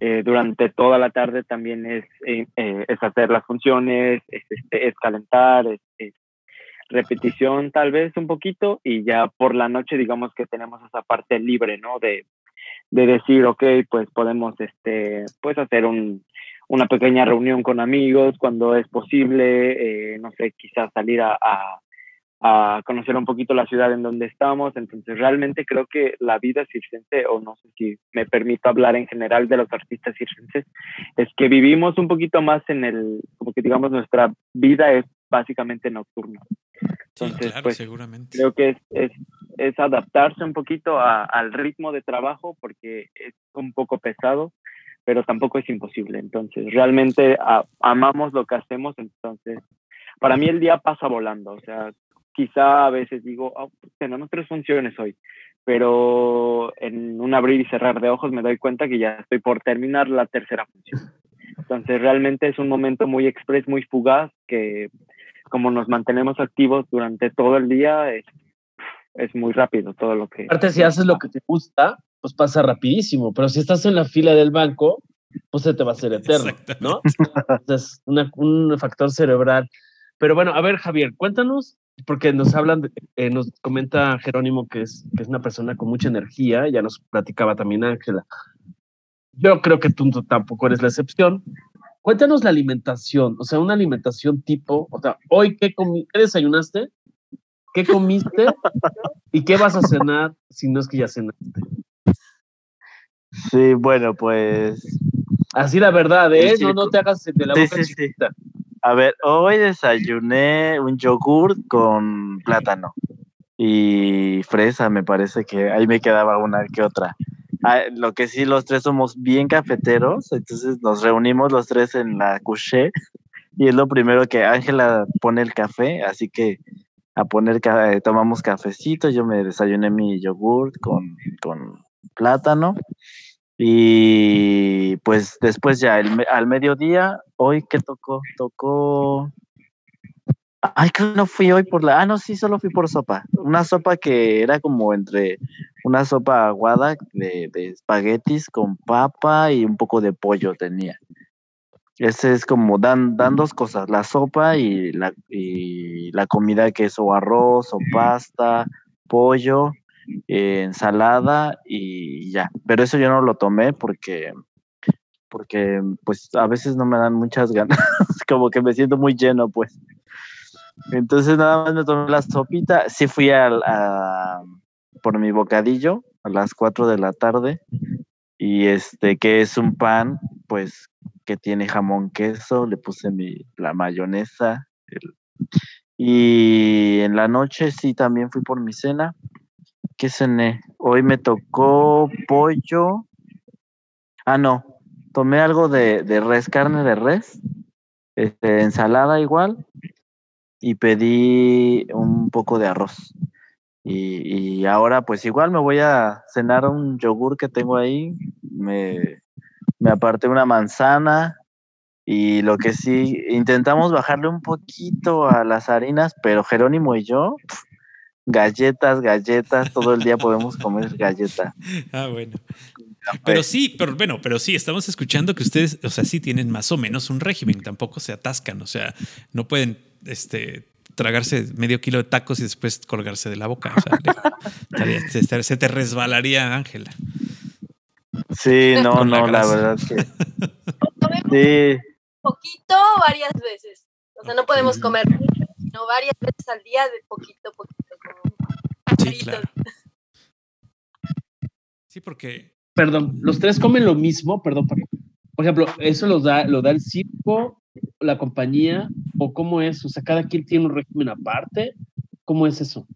Eh, durante toda la tarde también es, eh, eh, es hacer las funciones, es, este, es calentar, es, repetición tal vez un poquito y ya por la noche digamos que tenemos esa parte libre, ¿no? De, de decir, ok, pues podemos este, pues hacer un, una pequeña reunión con amigos cuando es posible, no sé, quizás salir a conocer un poquito la ciudad en donde estamos. Entonces, realmente creo que la vida circense, o no sé si me permito hablar en general de los artistas circenses, es que vivimos un poquito más en el, como que digamos, nuestra vida es básicamente nocturna. Entonces, pues, seguramente. creo que es, es, es adaptarse un poquito al ritmo de trabajo porque es un poco pesado, pero tampoco es imposible. Entonces, realmente amamos lo que hacemos, entonces para mí el día pasa volando, o sea, quizá a veces digo, oh, tenemos tres funciones hoy, pero en un abrir y cerrar de ojos me doy cuenta que ya estoy por terminar la tercera función. Entonces realmente es un momento muy express, muy fugaz, que como nos mantenemos activos durante todo el día, es, es muy rápido todo lo que... Aparte, si haces lo que te gusta, pues pasa rapidísimo, pero si estás en la fila del banco, pues se te va a hacer eterno, ¿no? Entonces, un factor cerebral. Pero bueno, a ver, Javier, cuéntanos porque nos hablan, eh, nos comenta Jerónimo que es, que es una persona con mucha energía, ya nos platicaba también Ángela. Yo creo que tú tampoco eres la excepción. Cuéntanos la alimentación, o sea, una alimentación tipo, o sea, hoy qué, qué desayunaste, qué comiste y qué vas a cenar si no es que ya cenaste. Sí, bueno, pues. Así la verdad, ¿eh? No, no te hagas de la boca chiquita. A ver, hoy desayuné un yogur con plátano y fresa, me parece que ahí me quedaba una que otra. Ah, lo que sí, los tres somos bien cafeteros, entonces nos reunimos los tres en la couché y es lo primero que Ángela pone el café, así que a poner, tomamos cafecito, yo me desayuné mi yogur con, con plátano y pues después ya al mediodía, hoy que tocó, tocó. Ay, que no fui hoy por la. Ah, no, sí, solo fui por sopa. Una sopa que era como entre una sopa aguada de, de espaguetis con papa y un poco de pollo tenía. Ese es como dan, dan dos cosas, la sopa y la, y la comida que es o arroz o pasta, pollo ensalada y ya. Pero eso yo no lo tomé porque, porque pues a veces no me dan muchas ganas, como que me siento muy lleno, pues. Entonces nada más me tomé la sopita, sí fui a, por mi bocadillo a las 4 de la tarde y este que es un pan pues que tiene jamón queso, le puse mi, la mayonesa y en la noche sí también fui por mi cena ¿Qué cené? Hoy me tocó pollo. Ah, no. Tomé algo de, res, carne de res. Este, ensalada igual. Y pedí un poco de arroz. Y, y, ahora pues igual me voy a cenar un yogur que tengo ahí, me, me aparté una manzana y lo que sí, intentamos bajarle un poquito a las harinas, pero Jerónimo y yo, galletas, galletas, todo el día podemos comer galleta. Ah, bueno. Pero sí, pero bueno, pero sí, estamos escuchando que ustedes, o sea, sí tienen más o menos un régimen, tampoco se atascan, o sea, no pueden este, tragarse medio kilo de tacos y después colgarse de la boca. O sea, se, te resbalaría, Ángela. Sí, no, no, la, verdad que. Sí. Poquito varias veces. O sea, no podemos comer mucho, sino varias veces al día de poquito, poquito. sí, claro. Sí, porque. Perdón, los tres comen lo mismo, perdón, por ejemplo, eso lo da, lo da el circo la compañía o cómo es? O sea, cada quien tiene un régimen aparte. ¿Cómo es eso?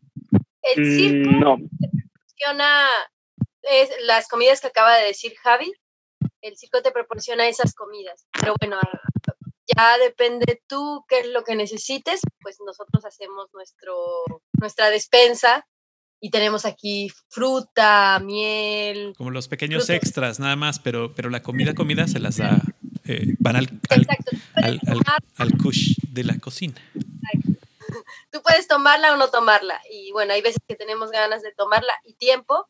El mm, circo no. proporciona es, las comidas que acaba de decir Javi. El circo te proporciona esas comidas. Pero bueno, ya depende tú qué es lo que necesites. Pues nosotros hacemos nuestro, nuestra despensa y tenemos aquí fruta, miel. Como los pequeños extras, nada más, pero, pero la comida, comida se las da eh, van al, al, al, kush de la cocina. Tú puedes tomarla o no tomarla. Y bueno, hay veces que tenemos ganas de tomarla y tiempo.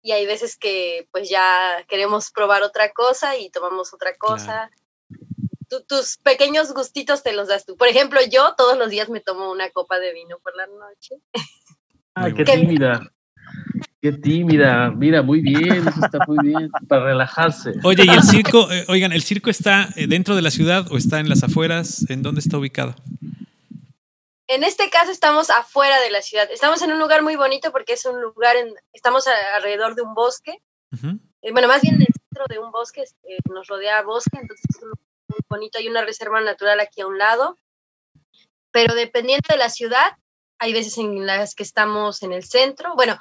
Y hay veces que pues ya queremos probar otra cosa y tomamos otra cosa. Tus pequeños gustitos te los das tú. Por ejemplo, yo todos los días me tomo una copa de vino por la noche. Ay, qué tímida. Qué tímida, mira, muy bien, eso está muy bien, para relajarse. Oye, ¿y el circo, eh, oigan, el circo está eh, dentro de la ciudad o está en las afueras? ¿En dónde está ubicado? En este caso estamos afuera de la ciudad. Estamos en un lugar muy bonito porque es un lugar, en, estamos alrededor de un bosque. Eh, bueno, más bien dentro de un bosque, nos rodea bosque, entonces es un lugar muy bonito. Hay una reserva natural aquí a un lado. Pero dependiendo de la ciudad, hay veces en las que estamos en el centro. Bueno,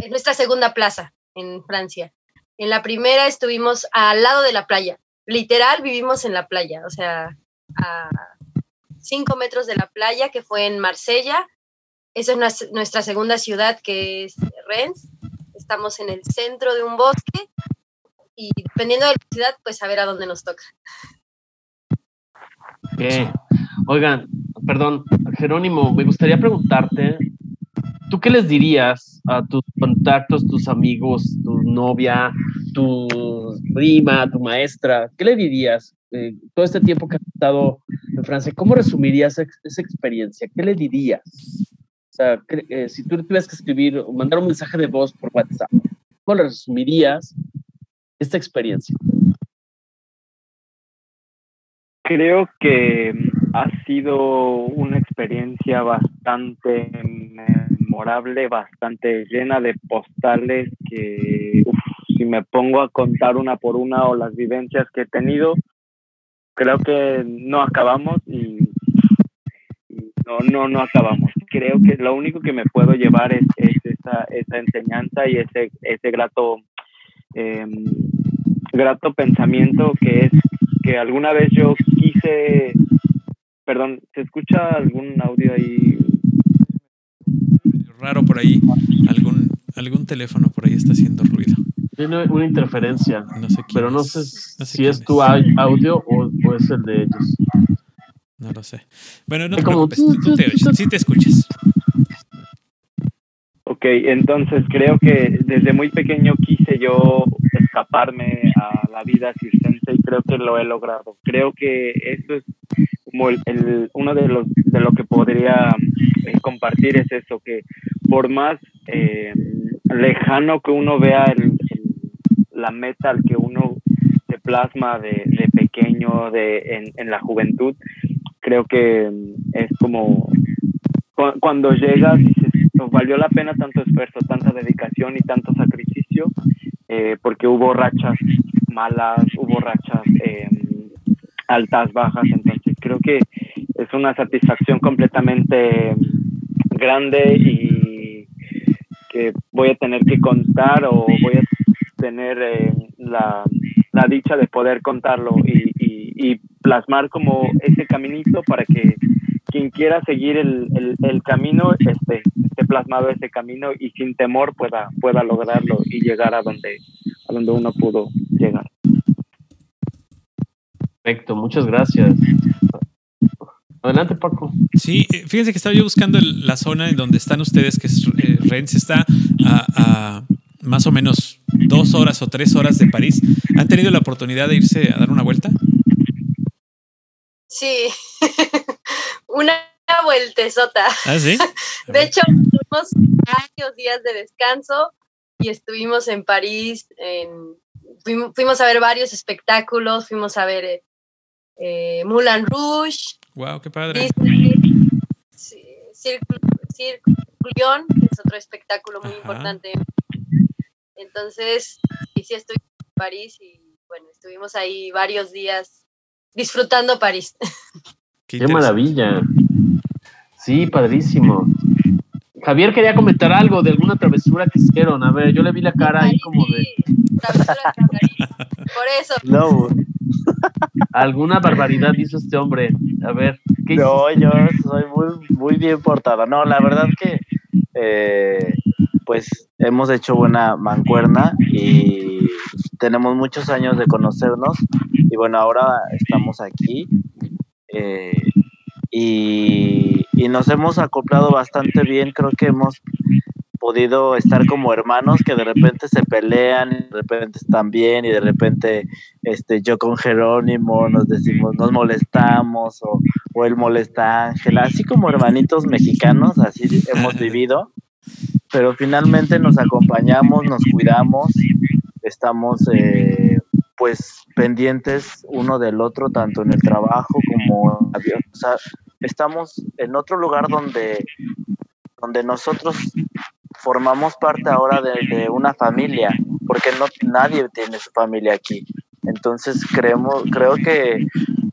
es nuestra segunda plaza en Francia. En la primera estuvimos al lado de la playa. Literal vivimos en la playa, o sea, a cinco metros de la playa, que fue en Marsella. Esa es nuestra segunda ciudad, que es Rennes. Estamos en el centro de un bosque y dependiendo de la ciudad, pues a ver a dónde nos toca. Oigan, perdón, Jerónimo, me gustaría preguntarte, ¿tú qué les dirías a tus contactos, tus amigos, tu novia, tu prima, tu maestra? ¿Qué le dirías eh, todo este tiempo que has estado en Francia? ¿Cómo resumirías esa, experiencia? ¿Qué le dirías? O sea, eh, si tú tuvieras que escribir o mandar un mensaje de voz por WhatsApp, ¿cómo le resumirías esta experiencia? Creo que ha sido una experiencia bastante memorable, bastante llena de postales que si me pongo a contar una por una o las vivencias que he tenido, creo que no acabamos y, no, no, no acabamos. Creo que lo único que me puedo llevar es, esa, esa, enseñanza y ese, ese grato, em, grato pensamiento que es que alguna vez yo quise Perdón, ¿se escucha algún audio ahí? Raro por ahí. Algún, algún teléfono por ahí está haciendo ruido. Tiene una interferencia. No sé pero no sé, si es, tu audio o, es el de ellos. No lo sé. Bueno, no te preocupes, tú, te oyes, sí te escuchas. Ok, entonces creo que desde muy pequeño quise yo escaparme a la vida circense y creo que lo he logrado. Creo que eso es como el, uno de los de lo que podría eh, compartir es eso que por más eh, lejano que uno vea el, la meta al que uno se plasma de, de pequeño de en, en, la juventud creo que es como cuando llegas dices valió la pena tanto esfuerzo tanta dedicación y tanto sacrificio eh, porque hubo rachas malas hubo rachas altas bajas entonces creo que es una satisfacción completamente grande y que voy a tener que contar o voy a tener eh, la, la, dicha de poder contarlo y, y, plasmar como ese caminito para que quien quiera seguir el, el, el camino esté, esté plasmado ese camino y sin temor pueda, pueda lograrlo y llegar a donde, a donde uno pudo llegar. Perfecto, muchas gracias. Adelante, Paco. Sí, eh, fíjense que estaba yo buscando la zona en donde están ustedes, que es eh, Rennes, está a, más o menos dos horas o tres horas de París. ¿Han tenido la oportunidad de irse a dar una vuelta? Sí, una vueltezota. ¿Ah, sí? De hecho, tuvimos varios días de descanso y estuvimos en París. En, fuimos, a ver varios espectáculos, fuimos a ver eh, Moulin Rouge. ¡Wow, qué padre! Que es otro espectáculo muy importante. Entonces, sí, sí estoy en París y bueno, estuvimos ahí varios días disfrutando París. Qué, Qué maravilla. Sí, padrísimo. Javier quería comentar algo de alguna travesura que hicieron. A ver, yo le vi la cara ahí como de. Por eso. No. Alguna barbaridad hizo este hombre. A ver. ¿qué no, yo soy muy, muy bien portada. No, la verdad que. Eh, pues hemos hecho buena mancuerna y tenemos muchos años de conocernos. Y bueno, ahora estamos aquí. Eh, y, nos hemos acoplado bastante bien. Creo que hemos podido estar como hermanos que de repente se pelean y de repente están bien y de repente este yo con Jerónimo nos decimos nos molestamos o, o él molesta a Ángela así como hermanitos mexicanos así hemos vivido pero finalmente nos acompañamos nos cuidamos estamos eh, pues pendientes uno del otro tanto en el trabajo como o sea, estamos en otro lugar donde, donde nosotros formamos parte ahora de, una familia, porque no nadie tiene su familia aquí. Entonces creemos, creo que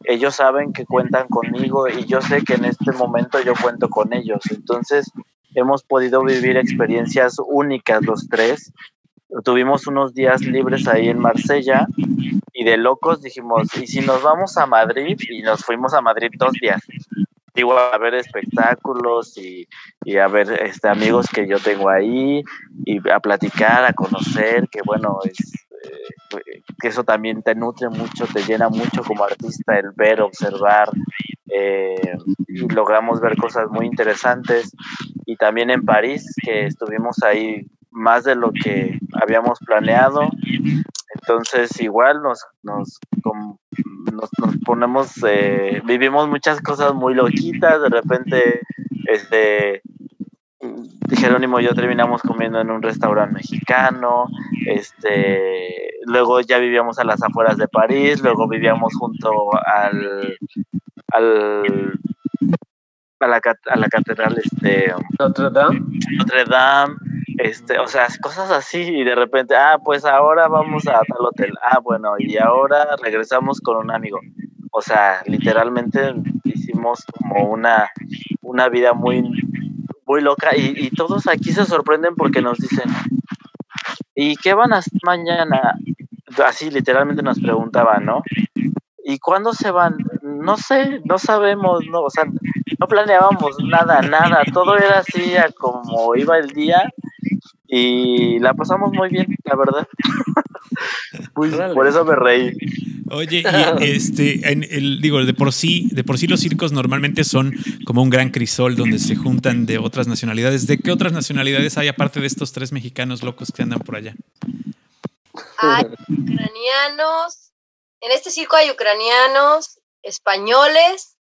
ellos saben que cuentan conmigo y yo sé que en este momento yo cuento con ellos. Entonces hemos podido vivir experiencias únicas los tres. Tuvimos unos días libres ahí en Marsella y de locos dijimos, ¿y si nos vamos a Madrid? Y nos fuimos a Madrid dos días digo, a ver espectáculos y, a ver este, amigos que yo tengo ahí y a platicar, a conocer, que bueno, eh, que eso también te nutre mucho, te llena mucho como artista el ver, observar, eh, y logramos ver cosas muy interesantes. Y también en París, que estuvimos ahí más de lo que habíamos planeado. Entonces igual nos, nos, nos, ponemos, eh, vivimos muchas cosas muy loquitas, de repente, este, Jerónimo y yo terminamos comiendo en un restaurante mexicano, este, luego ya vivíamos a las afueras de París, luego vivíamos junto al a la, a la catedral este Notre Dame Notre Dame este, o sea, cosas así y de repente, ah, pues ahora vamos a tal hotel, ah, bueno, y ahora regresamos con un amigo. O sea, literalmente hicimos como una, una vida muy, muy loca y, y todos aquí se sorprenden porque nos dicen, ¿y qué van a hacer mañana? Así literalmente nos preguntaban, ¿no? ¿Y cuándo se van? No sé, no sabemos, no, o sea, no planeábamos nada, nada, todo era así a como iba el día y la pasamos muy bien, la verdad. por eso me reí. Oye, y este, en el, digo, de por sí, de por sí los circos normalmente son como un gran crisol donde se juntan de otras nacionalidades. ¿De qué otras nacionalidades hay aparte de estos tres mexicanos locos que andan por allá? Hay ucranianos. En este circo hay ucranianos, españoles,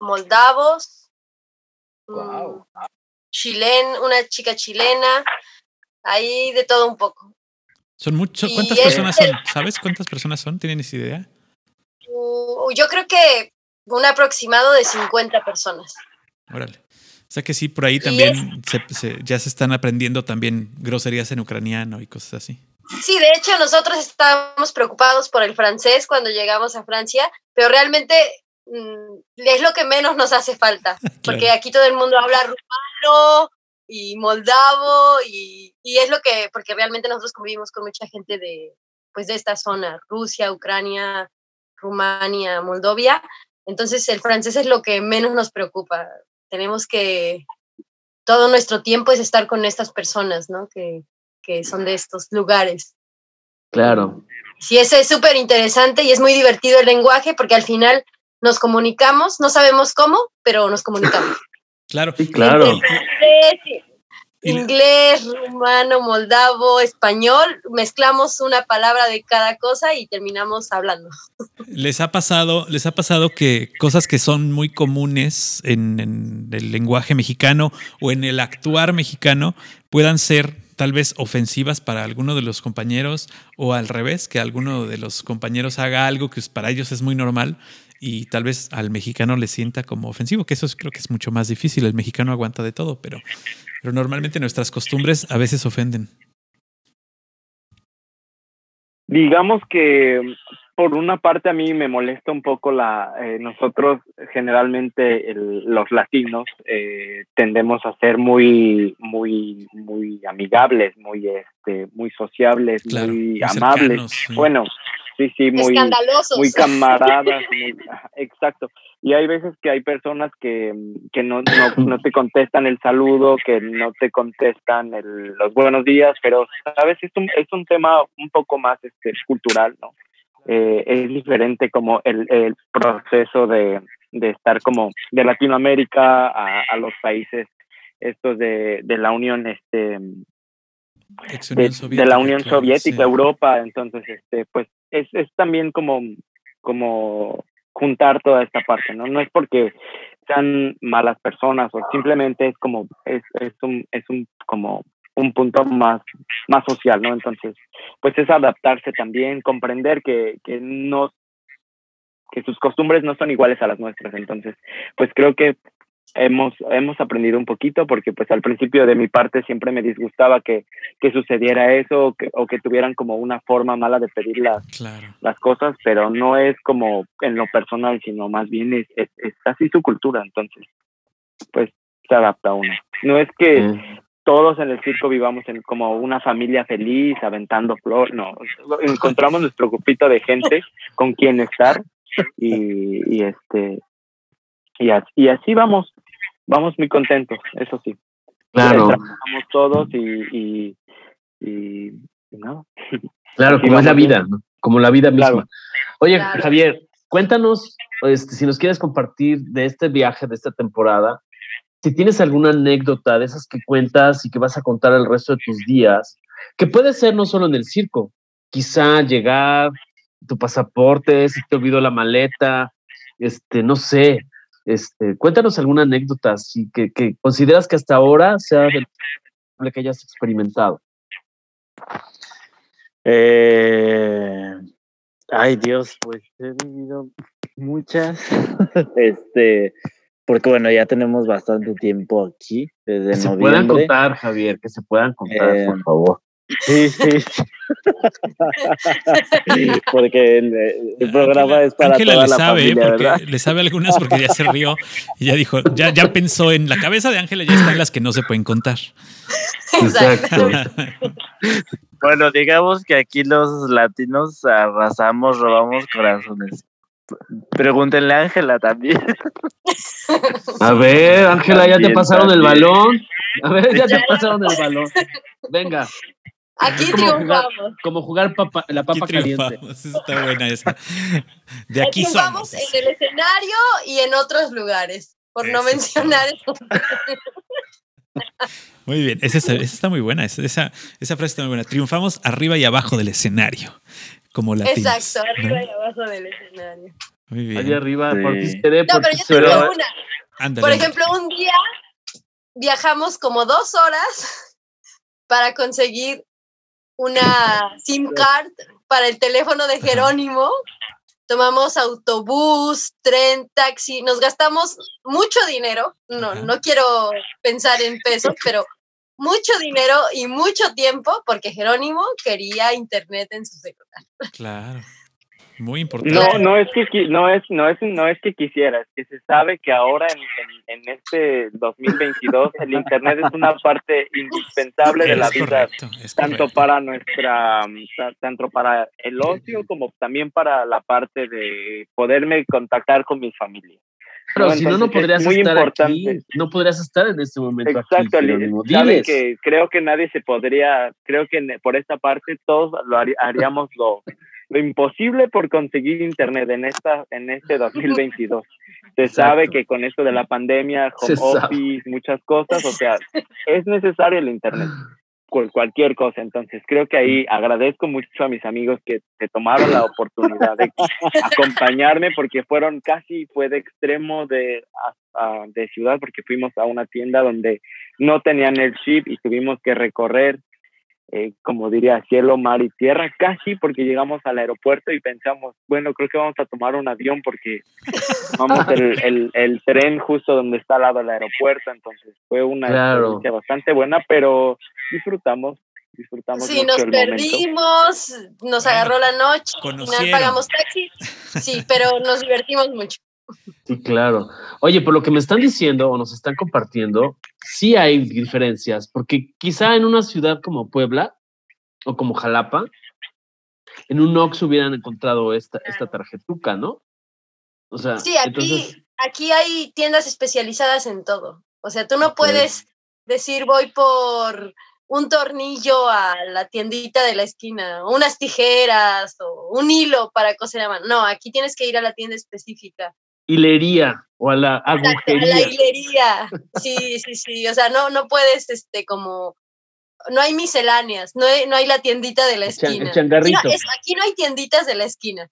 moldavos, wow. Mm, chilen, una chica chilena, Ahí de todo un poco. Son muchos. ¿Cuántas personas son? ¿Sabes cuántas personas son? ¿Tienes idea? Uh, yo creo que un aproximado de 50 personas. Órale. O sea que sí, por ahí también ya se están aprendiendo también groserías en ucraniano y cosas así. Sí, de hecho nosotros estábamos preocupados por el francés cuando llegamos a Francia, pero realmente mm, es lo que menos nos hace falta, porque aquí todo el mundo habla rumano, y moldavo y, y, es lo que, porque realmente nosotros convivimos con mucha gente de, pues de esta zona, Rusia, Ucrania, Rumania, Moldovia, entonces el francés es lo que menos nos preocupa. Tenemos que, todo nuestro tiempo es estar con estas personas, ¿no? Que, que son de estos lugares. Claro. Sí, ese es súper interesante y es muy divertido el lenguaje porque al final nos comunicamos, no sabemos cómo, pero nos comunicamos. Claro. Sí, claro. Inglés, inglés, rumano, moldavo, español, mezclamos una palabra de cada cosa y terminamos hablando. ¿Les ha pasado, les ha pasado que cosas que son muy comunes en, en el lenguaje mexicano o en el actuar mexicano puedan ser tal vez ofensivas para alguno de los compañeros o al revés, que alguno de los compañeros haga algo que para ellos es muy normal y tal vez al mexicano le sienta como ofensivo, que eso es- creo que es mucho más difícil. El mexicano aguanta de todo, pero, pero normalmente nuestras costumbres a veces ofenden. Digamos que por una parte a mí me molesta un poco la eh, nosotros generalmente el- los latinos eh, tendemos a ser muy muy muy amigables, muy este muy sociables, Claro, muy muy amables. cercanos, sí. Bueno, sí sí muy Escandalosos. muy camaradas, muy- exacto. Y hay veces que hay personas que, que no, no, no te contestan el saludo, que no te contestan el- los buenos días, pero sabes, es un, es un tema un poco más este, cultural, ¿no? Eh, es diferente como el, el proceso de, de estar como de Latinoamérica a, a los países estos de, de la Unión este de, la Unión claro, Soviética, sí. Europa, entonces este pues es, es también como como juntar toda esta parte, ¿no? No es porque sean malas personas o simplemente es como es, es un es un como un punto más más social, ¿no? Entonces, pues es adaptarse también, comprender que que no que sus costumbres no son iguales a las nuestras, entonces, pues creo que hemos hemos aprendido un poquito porque pues al principio de mi parte siempre me disgustaba que que sucediera eso o que, o que tuvieran como una forma mala de pedir las, Claro. las cosas, pero no es como en lo personal, sino más bien es, es, es así su cultura, entonces, pues se adapta uno. No es que todos en el circo vivamos en como una familia feliz, aventando flor, no, encontramos nuestro grupito de gente con quien estar y, y este y así, y así vamos, vamos muy contentos, eso sí. claro, Trabajamos todos y, y, y, y nada. claro, como es la vida, ¿no? como la vida misma. Claro. Oye, Claro. Javier, cuéntanos, este, si nos quieres compartir de este viaje, de esta temporada, si tienes alguna anécdota de esas que cuentas y que vas a contar el resto de tus días, que puede ser no solo en el circo, quizá llegar, tu pasaporte, si te olvidó la maleta, este, no sé, este, cuéntanos alguna anécdota así que, consideras que hasta ahora sea de lo que hayas experimentado. Eh, ay Dios, pues he vivido muchas. este, porque bueno, ya tenemos bastante tiempo aquí, desde Que se puedan noviembre. contar, Javier, que se puedan contar, Eh, por favor. Sí, sí. porque el, el programa es para Ángela toda le la sabe, familia, porque ¿verdad? le sabe algunas porque ya se rió y ya dijo, ya, ya pensó en la cabeza de Ángela, ya están las que no se pueden contar. Exacto. Bueno, digamos que aquí los latinos arrasamos, robamos corazones. Pregúntenle a Ángela también. A ver, Ángela, ya te También, pasaron el balón. A ver, ya te pasaron el balón. Venga, Aquí como jugar, triunfamos. como jugar papa- la Aquí papa caliente. triunfamos, esa está buena esa. De aquí triunfamos somos. en el escenario y en otros lugares, por no Eso mencionar eso. Muy bien, esa está, esa está muy buena, esa, esa frase está muy buena. Triunfamos arriba y abajo del escenario, como latinos. Exacto, ¿no? arriba y abajo del escenario. Muy bien. Allá arriba, Sí. por ti seré, No, por pero yo seré. tengo una. Ándale, Por ejemplo, un día viajamos como dos horas para conseguir una SIM card para el teléfono de Jerónimo. Tomamos autobús, tren, taxi, nos gastamos mucho dinero. No, Ajá. no quiero pensar en pesos, pero mucho dinero y mucho tiempo porque Jerónimo quería internet en su celular. Claro. Muy importante. No, no es que no es no es no es que quisiera, es que se sabe que ahora en, en, en este 2022 el internet es una parte indispensable de la vida, tanto correcto. para nuestra ta- tanto para el ocio como también para la parte de poderme contactar con mi familia. Pero si no, no Entonces, es podrías muy estar importante. aquí. No podrías estar en este momento Exacto, aquí. Que creo que nadie se podría, creo que por esta parte todos lo harí- haríamos lo, lo imposible por conseguir internet en esta en este 2022. Se Exacto. sabe que con esto de la pandemia, home office, muchas cosas, o sea, es necesario el internet cualquier cosa. Entonces, creo que ahí agradezco mucho a mis amigos que se tomaron la oportunidad de acompañarme porque fueron casi, fue de extremo de, a- a- de ciudad porque fuimos a una tienda donde no tenían el chip y tuvimos que recorrer, eh, como diría, cielo, mar y tierra, casi porque llegamos al aeropuerto y pensamos, bueno, creo que vamos a tomar un avión porque vamos el, el, el tren justo donde está al lado del aeropuerto, entonces fue una Claro. experiencia bastante buena, pero disfrutamos, disfrutamos Sí, mucho nos el momento. perdimos, nos agarró la noche, al final pagamos taxi, sí, pero nos divertimos mucho. Sí, claro. Oye, por lo que me están diciendo o nos están compartiendo, sí hay diferencias, porque quizá en una ciudad como Puebla o como Jalapa, en un Ox hubieran encontrado esta, esta tarjetuca, ¿no? O sea, Sí, aquí, entonces, aquí hay tiendas especializadas en todo. O sea, tú no puedes decir voy por un tornillo a la tiendita de la esquina, o unas tijeras o un hilo para coser a mano. No, aquí tienes que ir a la tienda específica. Hilería o a la Exacto, a la agujería. hilería. Sí, sí, sí. O sea, no, no puedes, este, como, no hay misceláneas, no hay, no hay la tiendita de la chan- esquina. Aquí no, es- aquí no hay tienditas de la esquina.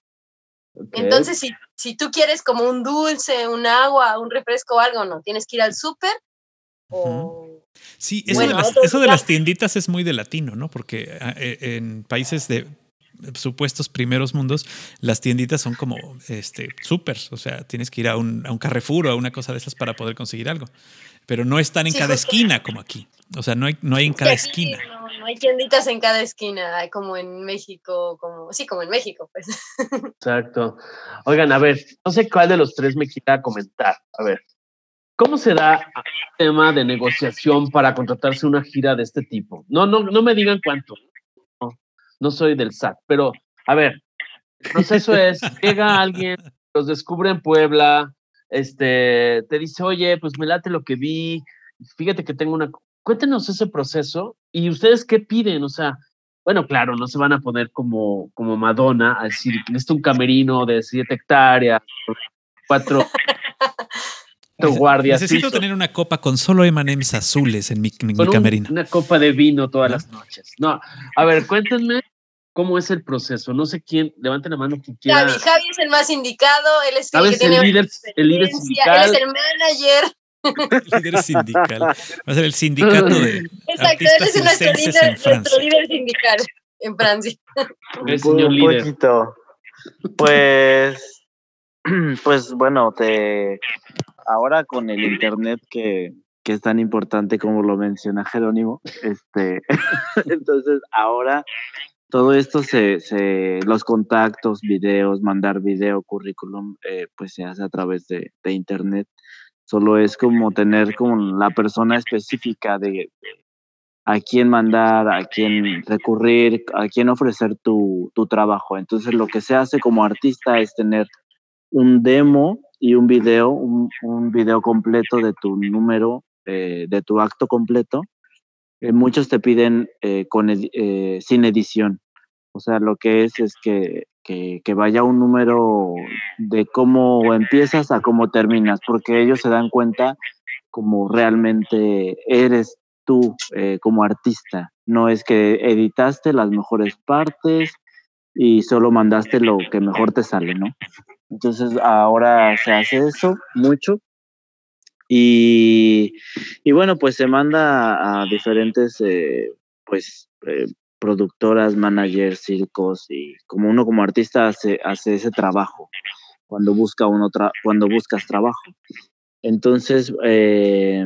Entonces, si, si tú quieres como un dulce, un agua, un refresco o algo, no, tienes que ir al súper o... Sí, eso, Bueno, de, las, eso de las tienditas es muy de latino, ¿no? Porque ah, eh, en países de supuestos primeros mundos, las tienditas son como este supers, o sea, tienes que ir a un, a un Carrefour o a una cosa de esas para poder conseguir algo. Pero no están en Sí, cada justo. esquina como aquí. O sea, no hay, no hay en cada esquina. No, no hay tienditas en cada esquina, hay como en México, como, sí, como en México, pues. Exacto. Oigan, a ver, no sé cuál de los tres me quiera comentar. A ver, ¿cómo se da el tema de negociación para contratarse una gira de este tipo? No, no, no me digan cuánto. No, soy del SAT, pero a ver, el proceso es, llega alguien, los descubre en Puebla, este, te dice, oye, pues me late lo que vi, fíjate que tengo una... Cuéntenos ese proceso y ustedes qué piden, o sea, bueno, claro, no se van a poner como, como Madonna a decir, necesito un camerino de siete hectáreas, cuatro, cuatro guardias. Necesito tener una copa con solo M&M's azules en mi, en mi con un- camerino. una copa de vino todas ¿No? las noches. No, a ver, cuéntenme cómo es el proceso. No sé quién, levanten la mano quien quiera. Javi, Javi es el más indicado, él es el que el líder- el líder experiencia, él es sindical. el manager. Líder sindical. Va a ser el sindicato de Exacto, él artistas es nuestro líder, en nuestro líder sindical en Francia. El señor un líder. poquito. Pues, pues bueno, te ahora con el internet que, que es tan importante como lo menciona Jerónimo, este, entonces ahora todo esto se, se, los contactos, videos, mandar video, currículum, eh, pues se hace a través de, de internet. Solo es como tener como la persona específica de, de a quién mandar, a quién recurrir, a quién ofrecer tu, tu trabajo. Entonces lo que se hace como artista es tener un demo y un video, un, un video completo de tu número, eh, de tu acto completo. Eh, muchos te piden eh, con sin edición. O sea, lo que es es que, que, que vaya un número de cómo empiezas a cómo terminas, porque ellos se dan cuenta como realmente eres tú eh, como artista. No es que editaste las mejores partes y solo mandaste lo que mejor te sale, ¿no? Entonces ahora se hace eso mucho. Y, y bueno, pues se manda a diferentes eh, pues eh, productoras, managers, circos y como uno como artista hace, hace ese trabajo cuando busca uno tra cuando buscas trabajo. Entonces, eh,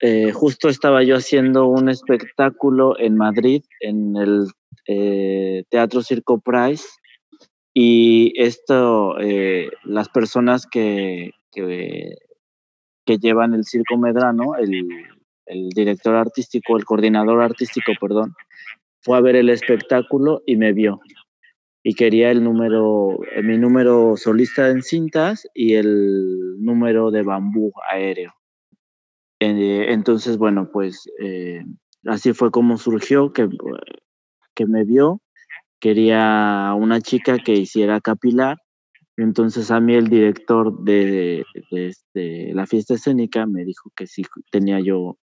eh, justo estaba yo haciendo un espectáculo en Madrid, en el eh, Teatro Circo Price, y esto, eh, las personas que, que, llevan el Circo Medrano, el, director artístico, el coordinador artístico, perdón, fue a ver el espectáculo y me vio. y quería el número, eh, mi número solista en cintas y el número de bambú aéreo. Eh, entonces, bueno, pues así fue como surgió, que, que me vio, quería una chica que hiciera capilar, entonces a mí el director de, de este, la fiesta escénica me dijo que sí tenía yo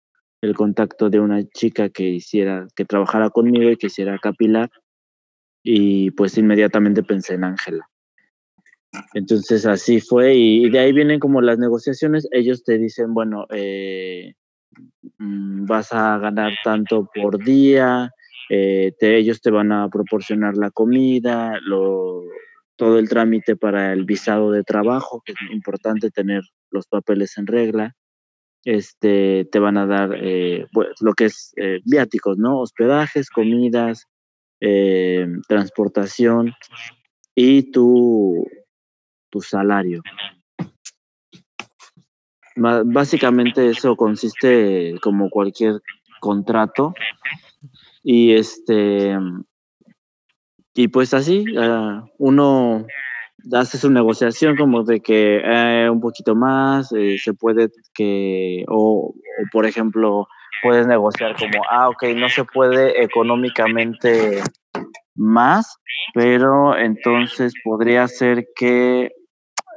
el contacto de una chica que hiciera, que trabajara conmigo y que hiciera capilar y pues inmediatamente pensé en Ángela. Entonces así fue y, de ahí vienen como las negociaciones. Ellos te dicen, bueno, eh, mm, vas a ganar tanto por día, eh, ellos te van a proporcionar la comida, todo el trámite para el visado de trabajo, que es importante tener los papeles en regla. Este, te van a dar eh, lo que es viáticos, ¿no? Hospedajes, comidas, eh, transportación y tu, tu salario. Básicamente eso consiste como cualquier contrato y este y pues así uh, uno hace su negociación como de que eh, un poquito más eh, se puede que o, o, por ejemplo puedes negociar como, ah, ok, no se puede económicamente más, pero entonces podría ser que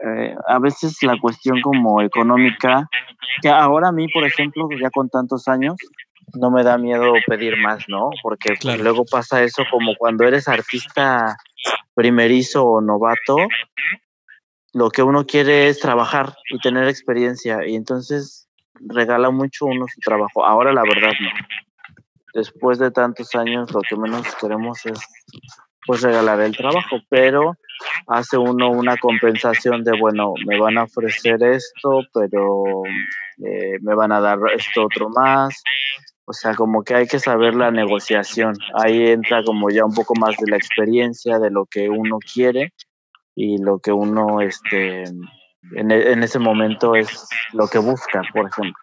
eh, a veces la cuestión como económica, que ahora a mí, por ejemplo, ya con tantos años, no me da miedo pedir más, ¿no? Porque pues, luego pasa eso como cuando eres artista primerizo o novato, lo que uno quiere es trabajar y tener experiencia y entonces regala mucho uno su trabajo. Ahora la verdad no. Después de tantos años lo que menos queremos es pues regalar el trabajo, pero hace uno una compensación de, bueno, me van a ofrecer esto, pero eh, me van a dar esto otro más. O sea, como que hay que saber la negociación. Ahí entra como ya un poco más de la experiencia, de lo que uno quiere y lo que uno, este, en, e, en ese momento es lo que busca, por ejemplo.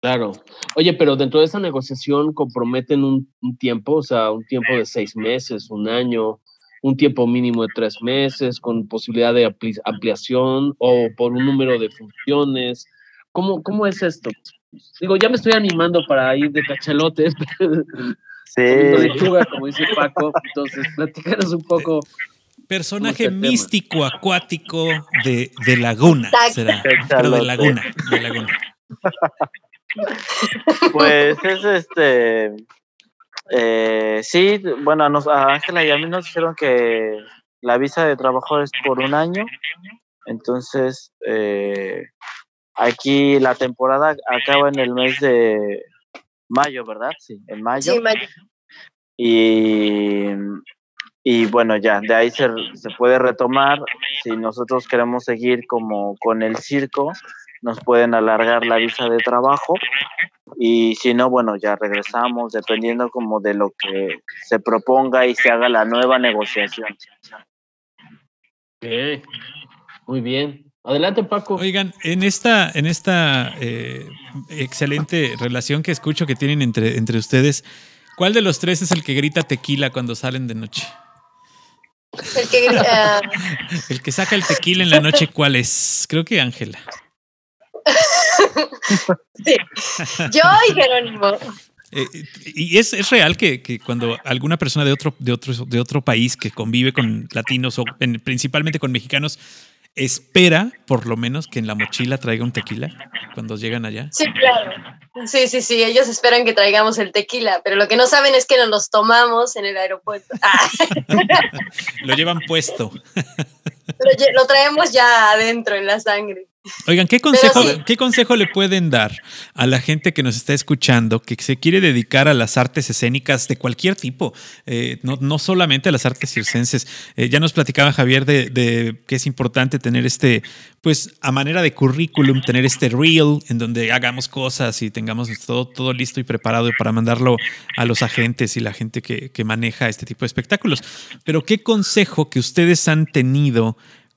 Claro. Oye, pero dentro de esa negociación comprometen un, un, tiempo, o sea, un tiempo de seis meses, un año, un tiempo mínimo de tres meses, con posibilidad de ampliación o por un número de funciones. ¿Cómo, cómo es esto? Digo, ya me estoy animando para ir de cachalotes, sí. de como dice Paco. Entonces, platícanos un poco Personaje místico, acuático de, de Laguna. Será. Pero de Laguna. De Laguna. Pues es este. Eh, sí, bueno, a Ángela y a mí nos dijeron que la visa de trabajo es por un año. Entonces, eh, aquí la temporada acaba en el mes de mayo, ¿verdad? Sí, en mayo. Sí, mayo. Y y bueno, ya, de ahí se, se, puede retomar. Si nosotros queremos seguir como con el circo, nos pueden alargar la visa de trabajo. Y si no, bueno, ya regresamos, dependiendo como de lo que se proponga y se haga la nueva negociación. Muy bien. Adelante, Paco. Oigan, en esta, en esta eh, excelente relación que escucho que tienen entre, entre ustedes, ¿cuál de los tres es el que grita tequila cuando salen de noche? El que, uh... el que saca el tequila en la noche, ¿cuál es? Creo que Ángela. sí, yo y Jerónimo. Eh, y es, es real que, que, cuando alguna persona de otro, de, otro, de otro país que convive con latinos o en, principalmente con mexicanos espera, por lo menos, que en la mochila traiga un tequila cuando llegan allá. Sí, claro. Sí, sí, sí, ellos esperan que traigamos el tequila, pero lo que no saben es que nos los tomamos en el aeropuerto. lo llevan puesto. lo, lo traemos ya adentro en la sangre. Oigan, ¿qué consejo, ¿qué consejo le pueden dar a la gente que nos está escuchando que se quiere dedicar a las artes escénicas de cualquier tipo? Eh, no, no, solamente a las artes circenses. Eh, ya nos platicaba Javier de, de, que es importante tener este, pues a manera de currículum, tener este reel en donde hagamos cosas y tengamos todo, todo listo y preparado para mandarlo a los agentes y la gente que, que maneja este tipo de espectáculos. Pero ¿qué consejo que ustedes han tenido?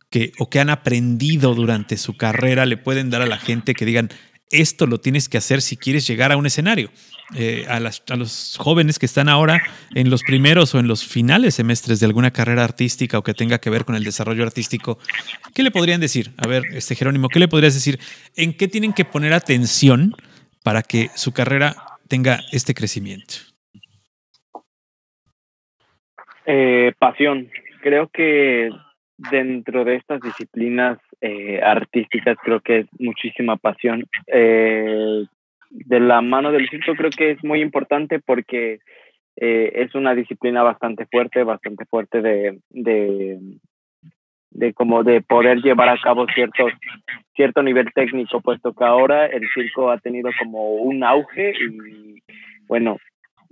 Que, o que han aprendido durante su carrera le pueden dar a la gente que digan, esto lo tienes que hacer si quieres llegar a un escenario. Eh, a, a, los jóvenes que están ahora en los primeros o en los finales semestres de alguna carrera artística o que tenga que ver con el desarrollo artístico, ¿qué le podrían decir? A ver, este Jerónimo, ¿qué le podrías decir? ¿En qué tienen que poner atención para que su carrera tenga este crecimiento? Eh, pasión. Creo que dentro de estas disciplinas eh, artísticas creo que es muchísima pasión. Eh, de la mano del circo creo que es muy importante porque eh, es una disciplina bastante fuerte, bastante fuerte de, de, de como de poder llevar a cabo ciertos, cierto nivel técnico, puesto que ahora el circo ha tenido como un auge y bueno,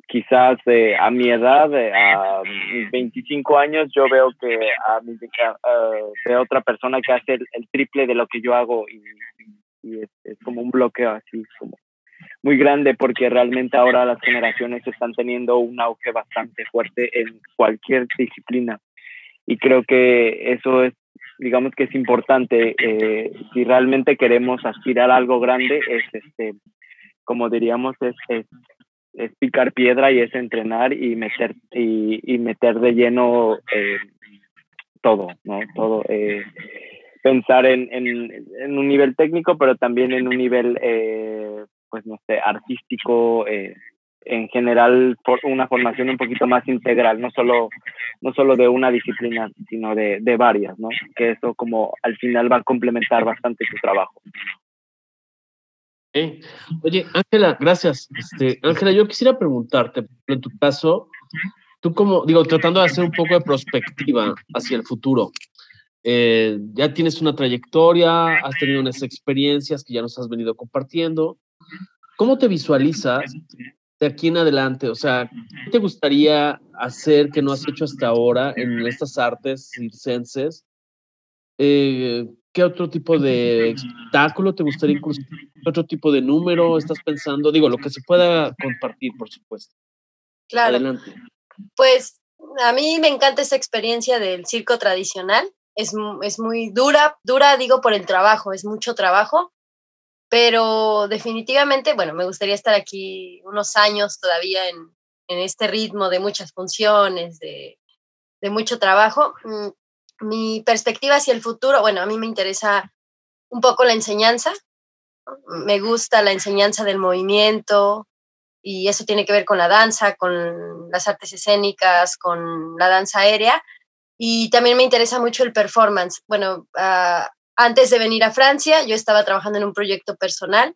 quizás eh, a mi edad, eh, a mis 25 años, yo veo que a, mi, veo otra persona que hace el, triple de lo que yo hago y, es, como un bloqueo así, como muy grande porque realmente ahora las generaciones están teniendo un auge bastante fuerte en cualquier disciplina. Y creo que eso es digamos que es importante eh, si realmente queremos aspirar a algo grande es este como diríamos es es picar piedra y es entrenar y meter y, y meter de lleno eh, todo, ¿no? Todo. Eh, pensar en, en, en, un nivel técnico, pero también en un nivel, eh, pues no sé, artístico, en general, por una formación un poquito más integral, no solo, no solo de una disciplina, sino de, de varias, ¿no? Que eso como al final va a complementar bastante tu trabajo. Oye, Ángela, gracias. Este, Ángela, yo quisiera preguntarte, en tu caso, tú como, digo, tratando de hacer un poco de perspectiva hacia el futuro, eh, ya tienes una trayectoria, has tenido unas experiencias que ya nos has venido compartiendo. ¿Cómo te visualizas de aquí en adelante? O sea, ¿qué te gustaría hacer que no has hecho hasta ahora en estas artes circenses? Eh, ¿Qué otro tipo de espectáculo te gustaría incluir? ¿Qué otro tipo de número estás pensando? Digo, lo que se pueda compartir, por supuesto. Claro. Adelante. Pues a mí me encanta esa experiencia del circo tradicional. Es, es muy dura, dura digo por el trabajo, es mucho trabajo, pero definitivamente, bueno, me gustaría estar aquí unos años todavía en, en este ritmo de muchas funciones, de, de mucho trabajo. Mi perspectiva hacia el futuro, bueno, a mí me interesa un poco la enseñanza, me gusta la enseñanza del movimiento y eso tiene que ver con la danza, con las artes escénicas, con la danza aérea y también me interesa mucho el performance. Bueno, uh, antes de venir a Francia yo estaba trabajando en un proyecto personal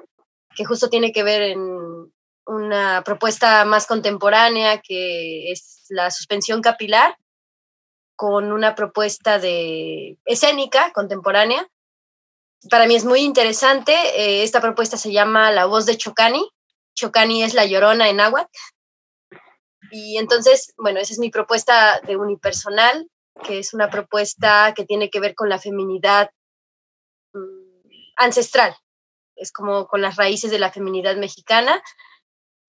que justo tiene que ver en una propuesta más contemporánea que es la suspensión capilar con una propuesta de escénica contemporánea. Para mí es muy interesante. Eh, esta propuesta se llama La voz de Chocani. Chocani es la llorona en agua. Y entonces, bueno, esa es mi propuesta de unipersonal, que es una propuesta que tiene que ver con la feminidad mm, ancestral. Es como con las raíces de la feminidad mexicana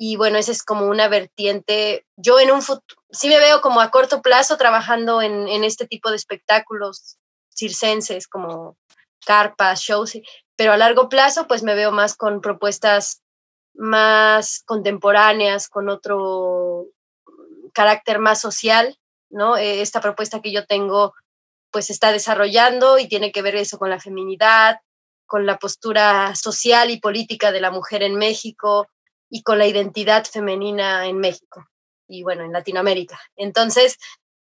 y bueno, esa es como una vertiente. Yo en un futuro, sí me veo como a corto plazo trabajando en, en este tipo de espectáculos circenses como carpas, shows, pero a largo plazo pues me veo más con propuestas más contemporáneas, con otro carácter más social, ¿no? E, esta propuesta que yo tengo pues está desarrollando y tiene que ver eso con la feminidad, con la postura social y política de la mujer en México, y con la identidad femenina en México y bueno, en Latinoamérica. Entonces,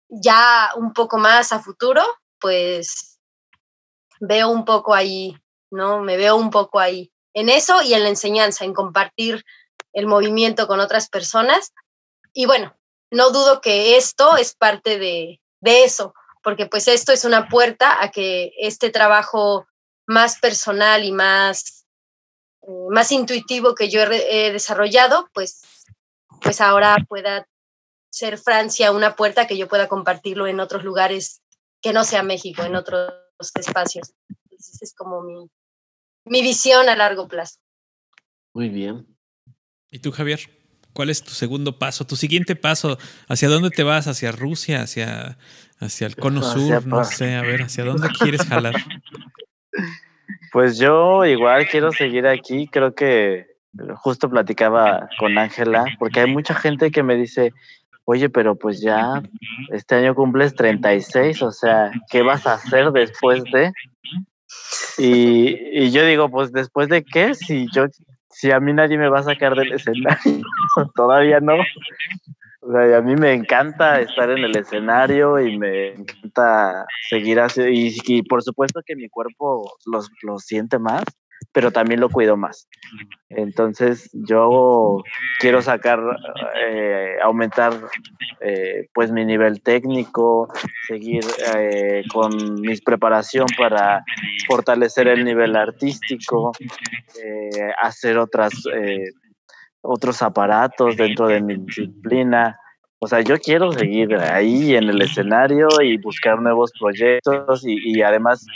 ya un poco más a futuro, pues veo un poco ahí, ¿no? Me veo un poco ahí en eso y en la enseñanza, en compartir el movimiento con otras personas. Y bueno, no dudo que esto es parte de, de eso, porque pues esto es una puerta a que este trabajo más personal y más más intuitivo que yo he, desarrollado, pues, pues ahora pueda ser Francia una puerta que yo pueda compartirlo en otros lugares que no sea México, en otros espacios. Entonces es como mi, mi visión a largo plazo. Muy bien. ¿Y tú, Javier? ¿Cuál es tu segundo paso, tu siguiente paso? ¿Hacia dónde te vas? ¿Hacia Rusia? ¿Hacia, hacia el cono sur? No sé, a ver, ¿hacia dónde quieres jalar? Pues yo igual quiero seguir aquí, creo que justo platicaba con Ángela, porque hay mucha gente que me dice, oye, pero pues ya este año cumples 36, o sea, ¿qué vas a hacer después de? Y, y yo digo, pues después de qué, si yo, si a mí nadie me va a sacar del escenario, todavía no. O sea, a mí me encanta estar en el escenario y me encanta seguir haciendo, y, por supuesto que mi cuerpo los, lo siente más, pero también lo cuido más. Entonces yo quiero sacar, eh, aumentar eh, pues mi nivel técnico, seguir eh, con mi preparación para fortalecer el nivel artístico, eh, hacer otras, otros aparatos dentro de mi disciplina. O sea, yo quiero seguir ahí en el escenario y buscar nuevos proyectos y, y además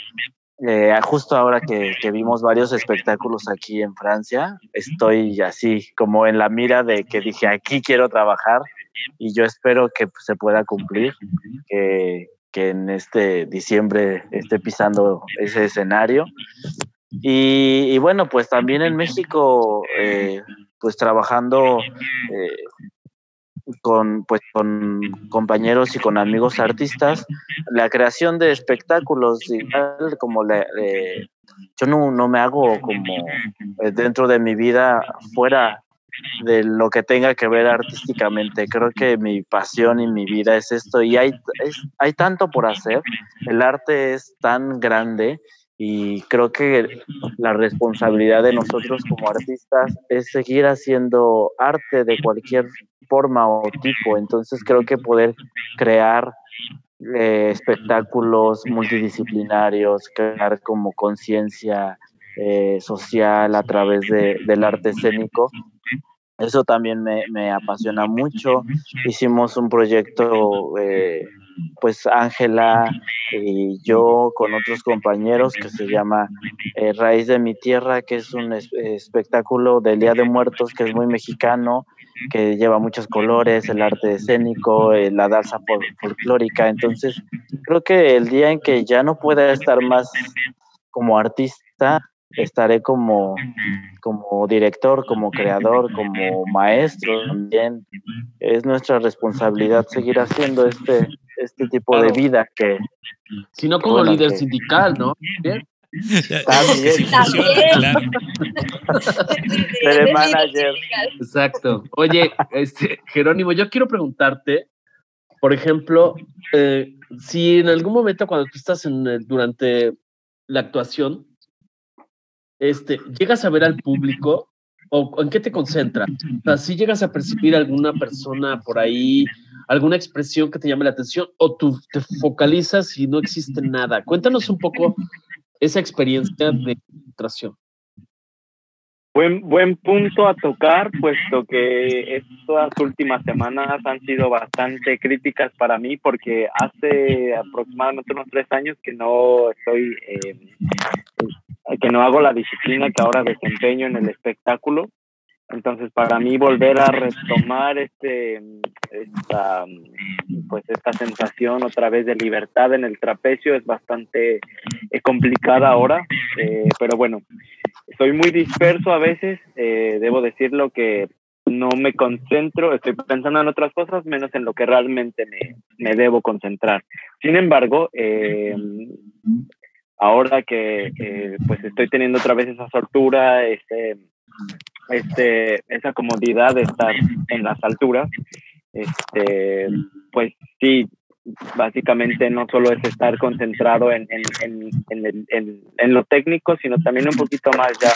eh, justo ahora que, que, vimos varios espectáculos aquí en Francia, estoy así como en la mira de que dije, aquí quiero trabajar y yo espero que se pueda cumplir, que, que en este diciembre esté pisando ese escenario. Y, y bueno, pues también en México, eh, pues trabajando eh, con, pues, con compañeros y con amigos artistas, la creación de espectáculos, igual como la, eh, yo no, no, me hago como dentro de mi vida fuera de lo que tenga que ver artísticamente. Creo que mi pasión y mi vida es esto y hay, es, hay tanto por hacer. El arte es tan grande y creo que la responsabilidad de nosotros como artistas es seguir haciendo arte de cualquier forma o tipo. Entonces creo que poder crear eh, espectáculos multidisciplinarios, crear como conciencia eh, social a través de, del arte escénico, eso también me, me, apasiona mucho. Hicimos un proyecto, eh, pues Ángela y yo con otros compañeros que se llama eh, Raíz de mi Tierra, que es un es, espectáculo del Día de Muertos que es muy mexicano, que lleva muchos colores, el arte escénico, eh, la danza folclórica. Entonces, creo que el día en que ya no pueda estar más como artista, estaré como, como director, como creador, como maestro también. Es nuestra responsabilidad seguir haciendo este, este tipo claro. de vida que... Sino como bueno, líder que, sindical, ¿no? ¿Bien? También. Sí funciona, claro. Seré manager. Exacto. Oye, este, Jerónimo, yo quiero preguntarte, por ejemplo, eh, si en algún momento cuando tú estás en el, durante la actuación, este, llegas a ver al público o en qué te concentras? O sea, si llegas a percibir alguna persona por ahí, alguna expresión que te llame la atención o tú te focalizas y no existe nada. Cuéntanos un poco esa experiencia de concentración. Buen, buen punto a tocar, puesto que estas últimas semanas han sido bastante críticas para mí, porque hace aproximadamente unos tres años que no estoy eh, que no hago la disciplina que ahora desempeño en el espectáculo. Entonces, para mí volver a retomar este, esta, pues esta sensación otra vez de libertad en el trapecio es bastante eh, complicada ahora, eh, pero bueno, soy muy disperso a veces, eh, debo decirlo que no me concentro, estoy pensando en otras cosas menos en lo que realmente me, me debo concentrar. Sin embargo, eh, ahora que, pues estoy teniendo otra vez esa soltura, este, este, esa comodidad de estar en las alturas, este, pues sí, básicamente no solo es estar concentrado en, en, en, en, lo técnico, sino también un poquito más ya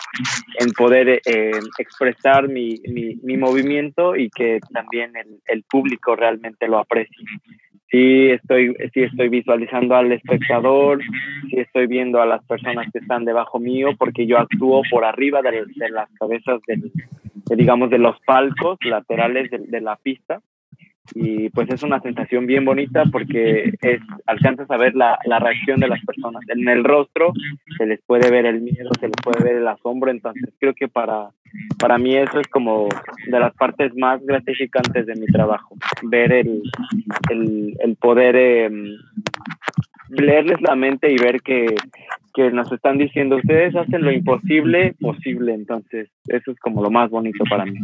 en poder eh, expresar mi, mi, mi, movimiento y que también el, el público realmente lo aprecie sí estoy, sí estoy visualizando al espectador, sí estoy viendo a las personas que están debajo mío, porque yo actúo por arriba de, de las cabezas de, digamos, de los palcos laterales de, de, la pista. Y pues es una sensación bien bonita porque es, alcanzas a ver la, la reacción de las personas. En el rostro se les puede ver el miedo, se les puede ver el asombro, entonces creo que para, para mí eso es como de las partes más gratificantes de mi trabajo, ver el, el, el poder eh, leerles la mente y ver que, que nos están diciendo, ustedes hacen lo imposible posible, entonces eso es como lo más bonito para mí.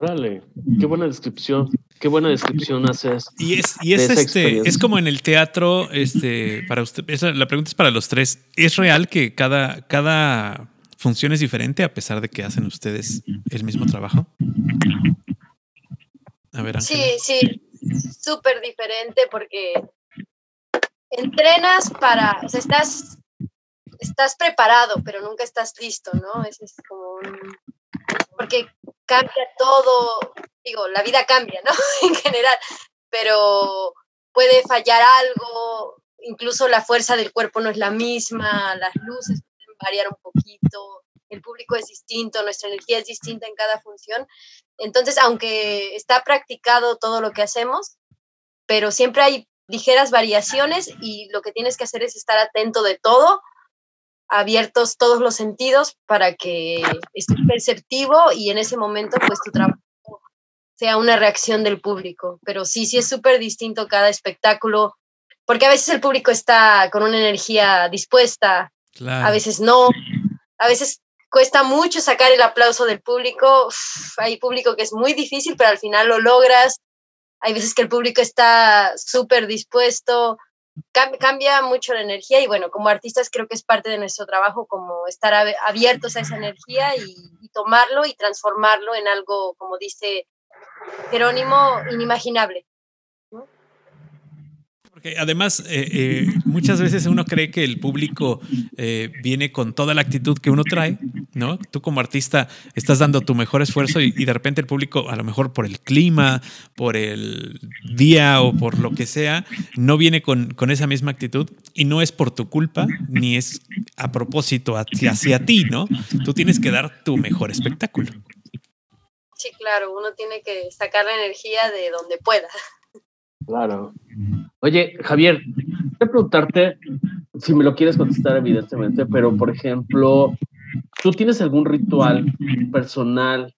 Vale, qué buena descripción, qué buena descripción haces. Y es, y es este, es como en el teatro, este, para usted, esa, la pregunta es para los tres. ¿Es real que cada, cada función es diferente a pesar de que hacen ustedes el mismo trabajo? A ver, Sí, sí, súper diferente porque entrenas para, o sea, estás, estás preparado, pero nunca estás listo, ¿no? Ese es como un, porque cambia todo, digo, la vida cambia, ¿no? en general, pero puede fallar algo, incluso la fuerza del cuerpo no es la misma, las luces pueden variar un poquito, el público es distinto, nuestra energía es distinta en cada función. Entonces, aunque está practicado todo lo que hacemos, pero siempre hay ligeras variaciones y lo que tienes que hacer es estar atento de todo, abiertos todos los sentidos para que estés perceptivo y en ese momento pues tu trabajo sea una reacción del público. Pero sí, sí es súper distinto cada espectáculo, porque a veces el público está con una energía dispuesta, a veces no, a veces cuesta mucho sacar el aplauso del público. hay público que es muy difícil, pero al final lo logras. Hay veces que el público está súper dispuesto. Cambia mucho la energía y bueno, como artistas creo que es parte de nuestro trabajo como estar abiertos a esa energía y, y tomarlo y transformarlo en algo, como dice Jerónimo, inimaginable. Porque además, eh, eh, muchas veces uno cree que el público eh, viene con toda la actitud que uno trae, ¿no? Tú como artista estás dando tu mejor esfuerzo y, de repente el público, a lo mejor por el clima, por el día o por lo que sea, no viene con, con esa misma actitud y no es por tu culpa ni es a propósito hacia, hacia ti, ¿no? Tú tienes que dar tu mejor espectáculo. Sí, claro, uno tiene que sacar la energía de donde pueda. Claro. Oye, Javier, quiero preguntarte, si me lo quieres contestar, evidentemente, pero por ejemplo, ¿tú tienes algún ritual personal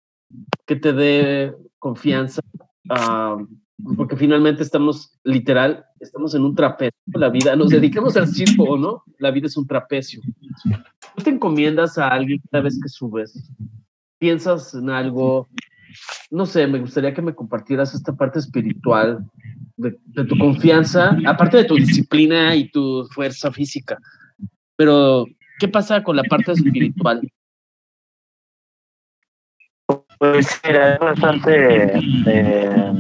que te dé confianza? Ah, porque finalmente estamos, literal, estamos en un trapecio. La vida, nos dedicamos al circo, ¿no? La vida es un trapecio. ¿Tú te encomiendas a alguien cada vez que subes? ¿Piensas en algo? No sé, me gustaría que me compartieras esta parte espiritual de, tu confianza, aparte de tu disciplina y tu fuerza física. Pero, ¿qué pasa con la parte espiritual? Pues es bastante eh,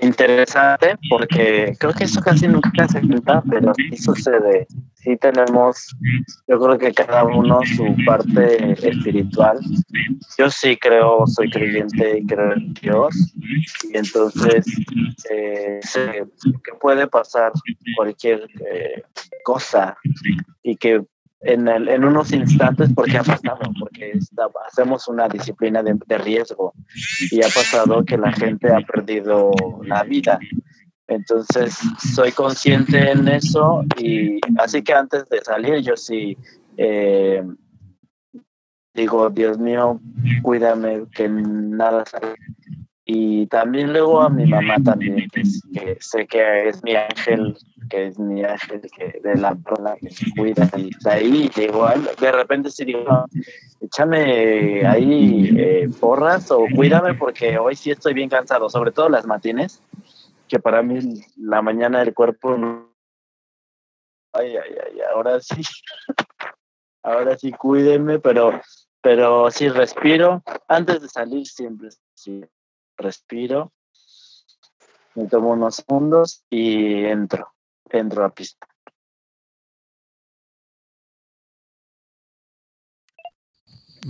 interesante porque creo que eso casi nunca se cuenta, pero sí sucede. Sí tenemos, yo creo que cada uno su parte espiritual. Yo sí creo, soy creyente y creo en Dios. Y entonces eh, sé que puede pasar cualquier eh, cosa y que en, el, en unos instantes porque ha pasado, porque hacemos una disciplina de, riesgo y ha pasado que la gente ha perdido la vida. Entonces, soy consciente en eso y así que antes de salir yo sí eh, digo, Dios mío, cuídame, que nada salga y también luego a mi mamá también, que, sé que es mi ángel, que es mi ángel que de la persona que se cuida. Y ahí igual, de repente sí digo, échame ahí eh, porras o cuídame porque hoy sí estoy bien cansado, sobre todo las matines, que para mí la mañana del cuerpo Ay, ay, ay, ahora sí. ahora sí cuídenme, pero, pero sí respiro. Antes de salir siempre sí respiro, me tomo unos segundos y entro, entro a pista.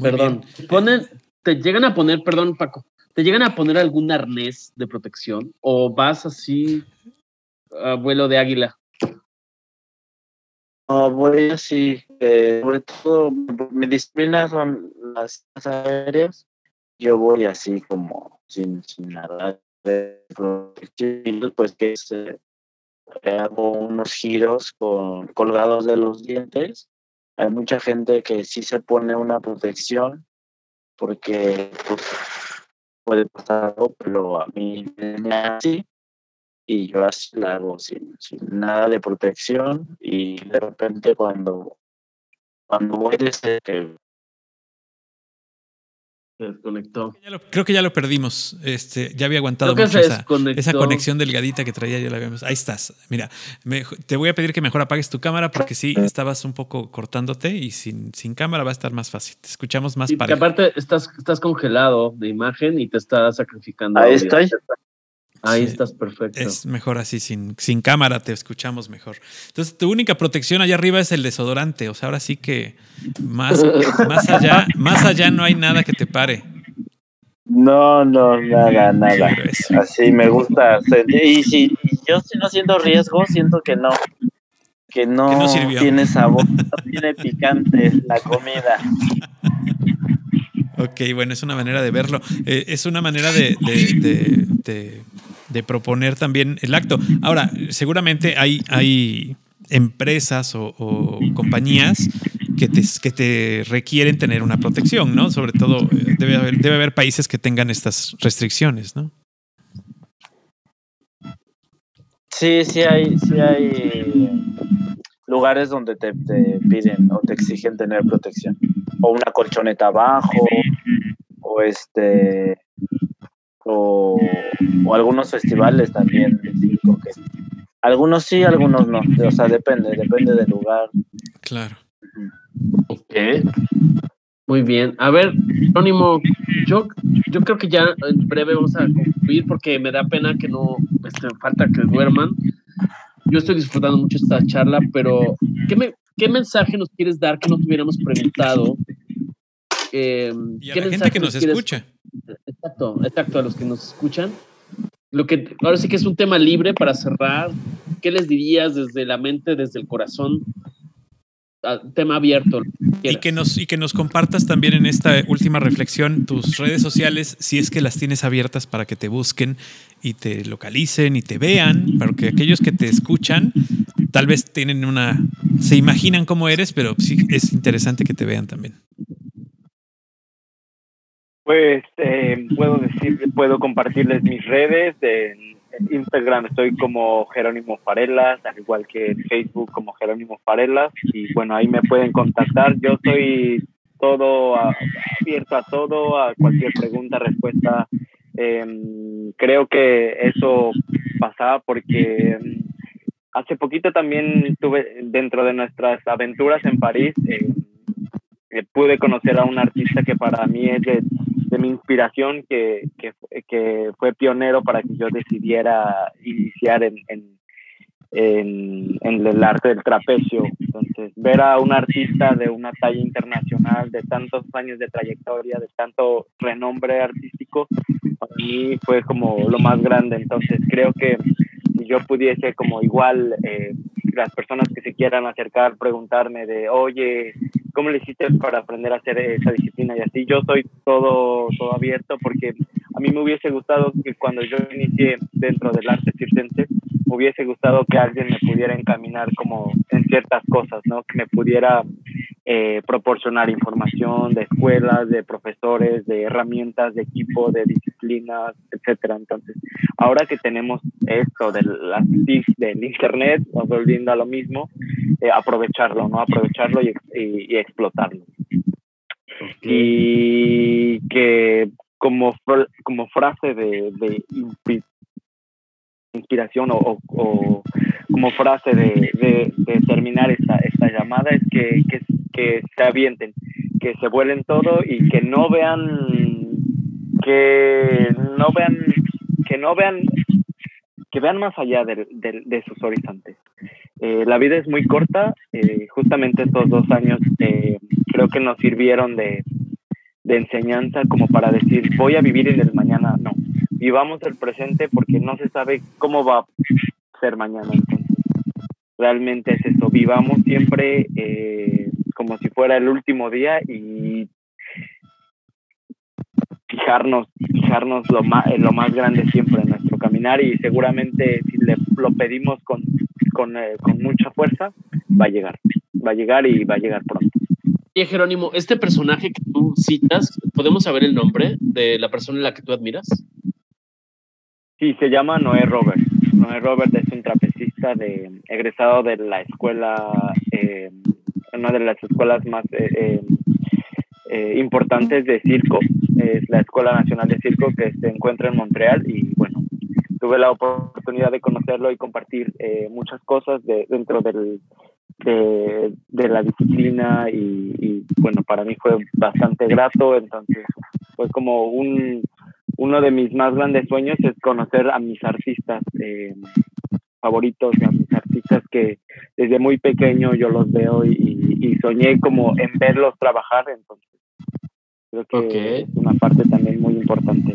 perdón, ponen, te llegan a poner, perdón Paco, te llegan a poner algún arnés de protección o vas así a vuelo de águila. No, voy así, eh, sobre todo mi disciplina son las aéreas, yo voy así como sin, nada de protección, pues que hago unos giros con, colgados de los dientes. Hay mucha gente que sí se pone una protección porque pues, puede pasar algo, pero a mí me así. y yo así la hago sin, sin nada de protección y de repente cuando, cuando voy desde que Se desconectó. Ya lo- creo que ya lo perdimos. Este, ya había aguantado mucho se esa, esa conexión delgadita que traía, ya la vemos. Ahí estás. Mira, me- te voy a pedir que mejor apagues tu cámara porque sí, estabas un poco cortándote y sin, sin cámara va a estar más fácil. Te escuchamos más Y parejo. aparte estás, estás congelado de imagen y te estás sacrificando. ahí audio. estoy. Ahí Sí. estás perfecto. Es mejor así, sin, sin cámara te escuchamos mejor. Entonces, tu única protección allá arriba es el desodorante. O sea, ahora sí que más, más allá, más allá no hay nada que te pare. No, no, nada, nada. Así me gusta. sentir- Y si yo estoy no siento riesgo, siento que no. Que no, Que no sirvió. tiene sabor, no tiene picante la comida. Ok, bueno, es una manera de verlo. Eh, es una manera de, de- de- de- de proponer también el acto. Ahora, seguramente hay, hay empresas o, compañías que te, que te requieren tener una protección, ¿no? Sobre todo, eh, debe haber, debe haber países que tengan estas restricciones, ¿no? Sí, sí hay, sí hay lugares donde te, te piden o te exigen tener protección. O una colchoneta abajo, o este o, o algunos festivales también que algunos sí, algunos no. O sea, depende, depende del lugar. Claro. Ok. Muy bien. A ver, Anónimo, yo, yo creo que ya en breve vamos a concluir porque me da pena que no este, falta que duerman. Yo estoy disfrutando mucho esta charla, pero ¿qué, me, qué mensaje nos quieres dar que no tuviéramos preguntado? Eh, Y a ¿qué la gente mensaje que nos quieres- escucha. Exacto, exacto, a los que nos escuchan. Lo que ahora sí que es un tema libre para cerrar. ¿Qué les dirías desde la mente, desde el corazón? Ah, tema abierto. que Y que, nos, y que nos compartas también en esta última reflexión tus redes sociales, si es que las tienes abiertas para que te busquen y te localicen y te vean, porque aquellos que te escuchan tal vez tienen una, se imaginan cómo eres, pero sí es interesante que te vean también. Pues eh, puedo decir, puedo compartirles mis redes. En, Instagram estoy como Jerónimo Farelas, al igual que en Facebook como Jerónimo Farelas. Y bueno, ahí me pueden contactar. Yo soy todo abierto a todo, a cualquier pregunta, respuesta. Em, creo que eso pasaba porque em, hace poquito también tuve dentro de nuestras aventuras en París. em, eh, pude conocer a un artista que para mí es de, de mi inspiración, que, que, que fue pionero para que yo decidiera iniciar en, en, en, el arte del trapecio. Entonces, ver a un artista de una talla internacional, de tantos años de trayectoria, de tanto renombre artístico, para mí fue como lo más grande. Entonces, creo que si yo pudiese como igual eh, las personas que se quieran acercar, preguntarme de, oye, ¿cómo le hiciste para aprender a hacer esa disciplina? Y así yo soy todo, todo abierto porque a mí me hubiese gustado que cuando yo inicié dentro del arte circense, me hubiese gustado que alguien me pudiera encaminar como en ciertas cosas, ¿no? Que me pudiera eh, proporcionar información de escuelas, de profesores, de herramientas, de equipo, de disciplinas, etcétera. Entonces, ahora que tenemos esto de las TIC del internet, nos volviendo a lo mismo, eh, aprovecharlo, ¿no? Aprovecharlo y, y, y explotarlo. Y que como, como frase de, inspiración o, o- como frase de, de- terminar esta, esta llamada es que, que, se avienten, que se vuelen todo y que no vean, que no vean, que no vean, que vean más allá de, de- de sus horizontes. Eh, la vida es muy corta, eh, justamente estos dos años eh, creo que nos sirvieron de, de enseñanza como para decir voy a vivir en el mañana, no, vivamos el presente porque no se sabe cómo va a ser mañana, entonces realmente es eso, vivamos siempre eh, como si fuera el último día y fijarnos, fijarnos lo más, lo más grande siempre en nuestro caminar y seguramente si le, lo pedimos con, con, eh, con mucha fuerza, va a llegar, va a llegar y va a llegar pronto. Oye, Jerónimo, este personaje que tú citas, ¿podemos saber el nombre de la persona en la que tú admiras? Sí, se llama Noé Robert. Noé Robert es un trapecista de, egresado de la escuela, eh, una de las escuelas más eh, importantes de circo, es la Escuela Nacional de Circo que se encuentra en Montreal y bueno, tuve la oportunidad de conocerlo y compartir muchas cosas de, dentro del, de, de la disciplina y, y, bueno, para mí fue bastante grato, entonces fue como un, uno de mis más grandes sueños es conocer a mis artistas eh, favoritos, a mis artistas que desde muy pequeño yo los veo y, y soñé como en verlos trabajar, entonces creo que es una parte también muy importante.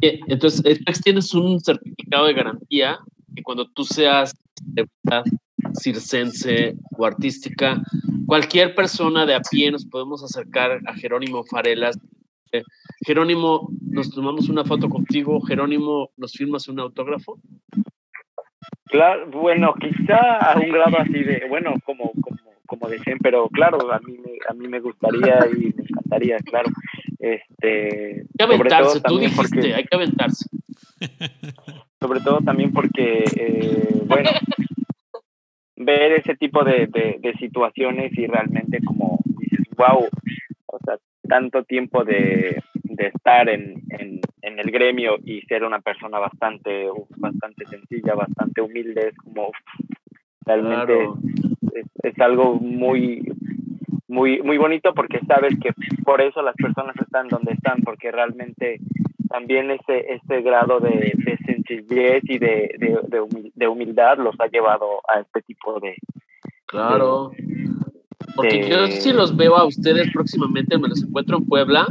Entonces, tienes un certificado de garantía que cuando tú seas de verdad circense o artística, cualquier persona de a pie nos podemos acercar a Jerónimo Farelas Jerónimo, nos tomamos una foto contigo. Jerónimo, ¿nos firmas un autógrafo? Claro, bueno, quizá a un grado así de, bueno, como, como, como decían, pero claro, a mí, me, a mí me gustaría y me encantaría, claro. Este, hay que aventarse, tú dijiste, hay que aventarse. Sobre todo también porque, eh, bueno, ver ese tipo de, de, de situaciones y realmente como dices, wow, o sea, tanto tiempo de, de estar en, en, en, el gremio y ser una persona bastante, bastante sencilla, bastante humilde, es como realmente es, es, algo muy, muy, muy bonito porque sabes que por eso las personas están donde están, porque realmente también ese, ese grado de, de sencillez y de, de, de, humildad los ha llevado a este tipo de... Claro. Porque yo sí los veo a ustedes próximamente, me los encuentro en Puebla.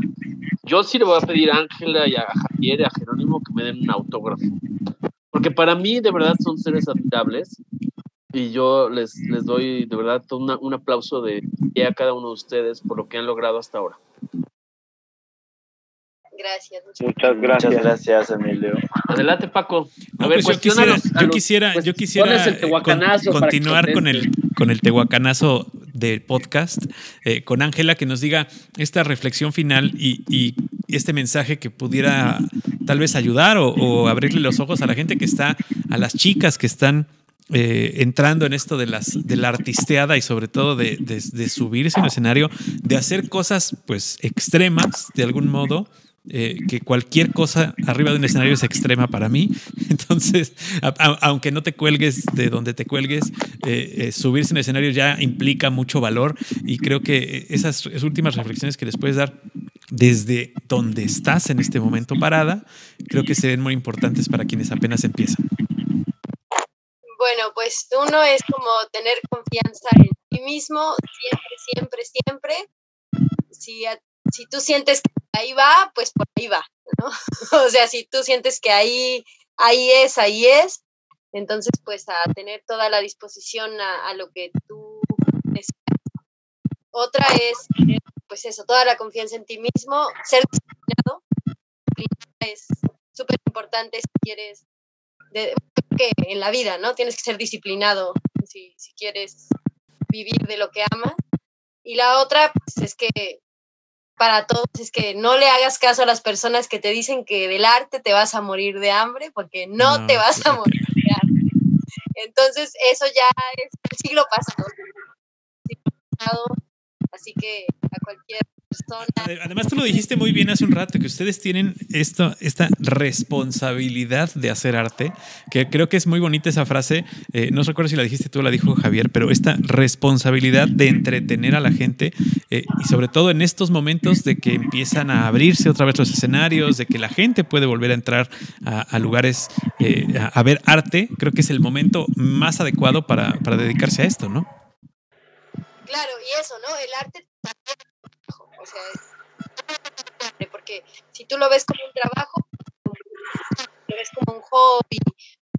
Yo sí le voy a pedir a Ángela y a Javier y a Jerónimo que me den un autógrafo. Porque para mí de verdad son seres admirables y yo les, les doy de verdad una, un aplauso de a cada uno de ustedes por lo que han logrado hasta ahora. Gracias. Muchas gracias. Muchas gracias, Emilio. Adelante, Paco. A no, ver, pues yo quisiera, yo quisiera, pues, yo quisiera con, continuar con el, con el tehuacanazo del podcast, eh, con Ángela, que nos diga esta reflexión final y, este mensaje que pudiera tal vez ayudar o, abrirle los ojos a la gente que está, a las chicas que están eh, entrando en esto de, las, de la artisteada y sobre todo de, de, de subirse en el escenario, de hacer cosas pues extremas de algún modo eh, que cualquier cosa arriba de un escenario es extrema para mí. Entonces, aunque no te cuelgues de donde te cuelgues, eh, eh, subirse en el escenario ya implica mucho valor y creo que esas, últimas reflexiones que les puedes dar desde donde estás en este momento parada, creo que serían muy importantes para quienes apenas empiezan. Bueno, pues uno es como tener confianza en ti mismo, siempre, siempre, siempre. Si, si tú sientes que ahí va, pues por ahí va, ¿no? o sea, si tú sientes que ahí, ahí es, ahí es, entonces pues a tener toda la disposición a, lo que tú deseas. Otra es, pues eso, toda la confianza en ti mismo, ser disciplinado, es súper importante si quieres, de, que en la vida, ¿no? Tienes que ser disciplinado si, si quieres vivir de lo que amas. Y la otra, pues es que para todos es que no le hagas caso a las personas que te dicen que del arte te vas a morir de hambre, porque no, no te vas claro. a morir de hambre. Entonces, eso ya es el siglo pasado. Así que a cualquier persona. Además, tú lo dijiste muy bien hace un rato, que ustedes tienen esto, esta responsabilidad de hacer arte, que creo que es muy bonita esa frase. Eh, no recuerdo si la dijiste tú o la dijo Javier, pero esta responsabilidad de entretener a la gente eh, y sobre todo en estos momentos de que empiezan a abrirse otra vez los escenarios, de que la gente puede volver a entrar a, a lugares eh, a, a, ver arte, creo que es el momento más adecuado para, para dedicarse a esto, ¿no? Claro, y eso, ¿no? El arte porque si tú lo ves como un trabajo, lo ves como un hobby,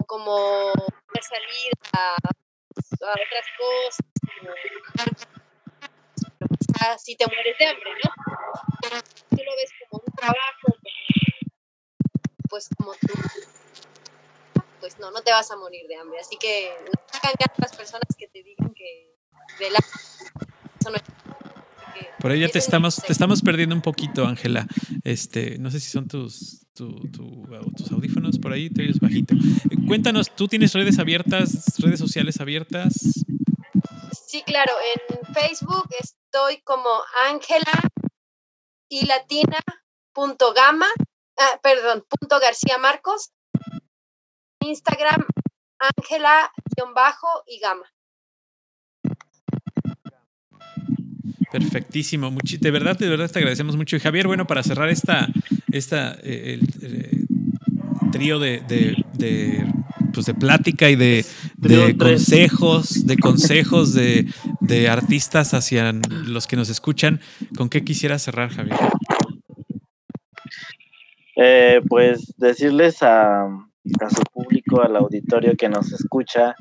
como una salida a, otras cosas, como, si te mueres de hambre, ¿no? Si tú lo ves como un trabajo, pues como tú, pues no, no te vas a morir de hambre. Así que no hagan a las personas que te digan que de la eso no es por ahí ya te estamos, te estamos perdiendo un poquito, Ángela. Este, no sé si son tus, tus audífonos por ahí, te oyes bajito. Cuéntanos, ¿tú tienes redes abiertas, redes sociales abiertas? Sí, claro, en Facebook estoy como Ángela y latina punto gama, ah, perdón, punto García Marcos. Instagram Ángela-bajo y gama. Perfectísimo. de verdad, de verdad te agradecemos mucho. Y Javier, bueno, para cerrar esta, esta eh, el, eh, trío de, de, pues de plática y de, consejos, de consejos de, de, artistas hacia los que nos escuchan, ¿con qué quisiera cerrar, Javier? Eh, pues decirles a, a su público, al auditorio que nos escucha,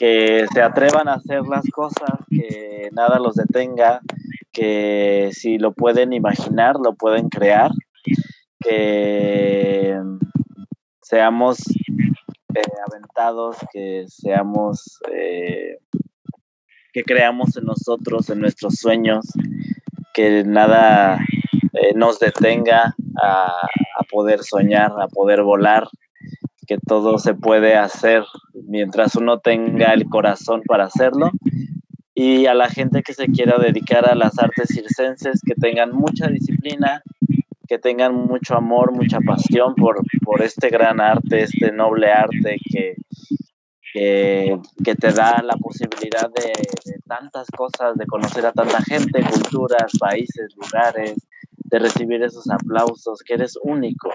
que se atrevan a hacer las cosas, que nada los detenga, que si lo pueden imaginar, lo pueden crear, que seamos eh, aventados, que seamos, eh, que creamos en nosotros, en nuestros sueños, que nada eh, nos detenga a, a poder soñar, a poder volar, que todo se puede hacer mientras uno tenga el corazón para hacerlo. Y a la gente que se quiera dedicar a las artes circenses, que tengan mucha disciplina, que tengan mucho amor, mucha pasión por, por este gran arte, este noble arte que, que, te da la posibilidad de, tantas cosas, de conocer a tanta gente, culturas, países, lugares, de recibir esos aplausos, que eres único.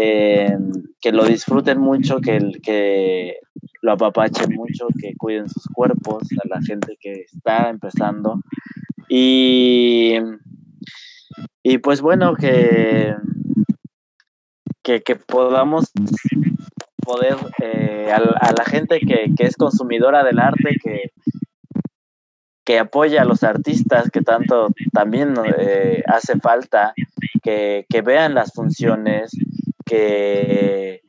Eh, que lo disfruten mucho, que, que lo apapachen mucho, que cuiden sus cuerpos, a la gente que está empezando. Y, y pues bueno, que, que, podamos poder, eh, a, la gente que, es consumidora del arte, que, que apoya a los artistas, que tanto también eh, hace falta, que, que, vean las funciones, que,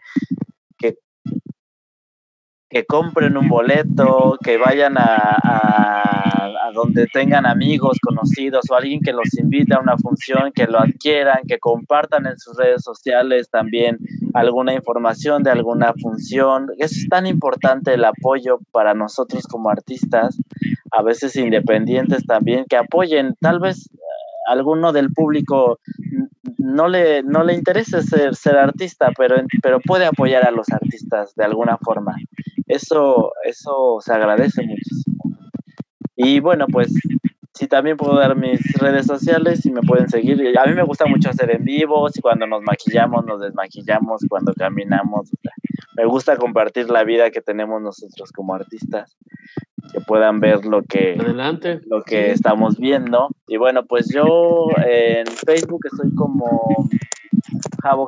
que, compren un boleto, que vayan a, a, donde tengan amigos, conocidos o alguien que los invite a una función, que lo adquieran, que compartan en sus redes sociales también alguna información de alguna función. Es tan importante el apoyo para nosotros como artistas, a veces independientes también, que apoyen. Tal vez eh, alguno del público no le, no le interesa ser, ser artista, pero, pero puede apoyar a los artistas de alguna forma. Eso, eso se agradece muchísimo. Y bueno, pues sí, también puedo dar mis redes sociales y me pueden seguir. A mí me gusta mucho hacer en vivos y cuando nos maquillamos, nos desmaquillamos, cuando caminamos. me gusta compartir la vida que tenemos nosotros como artistas que puedan ver lo que, Adelante. Lo que estamos viendo. Y bueno, pues yo en Facebook estoy como Javo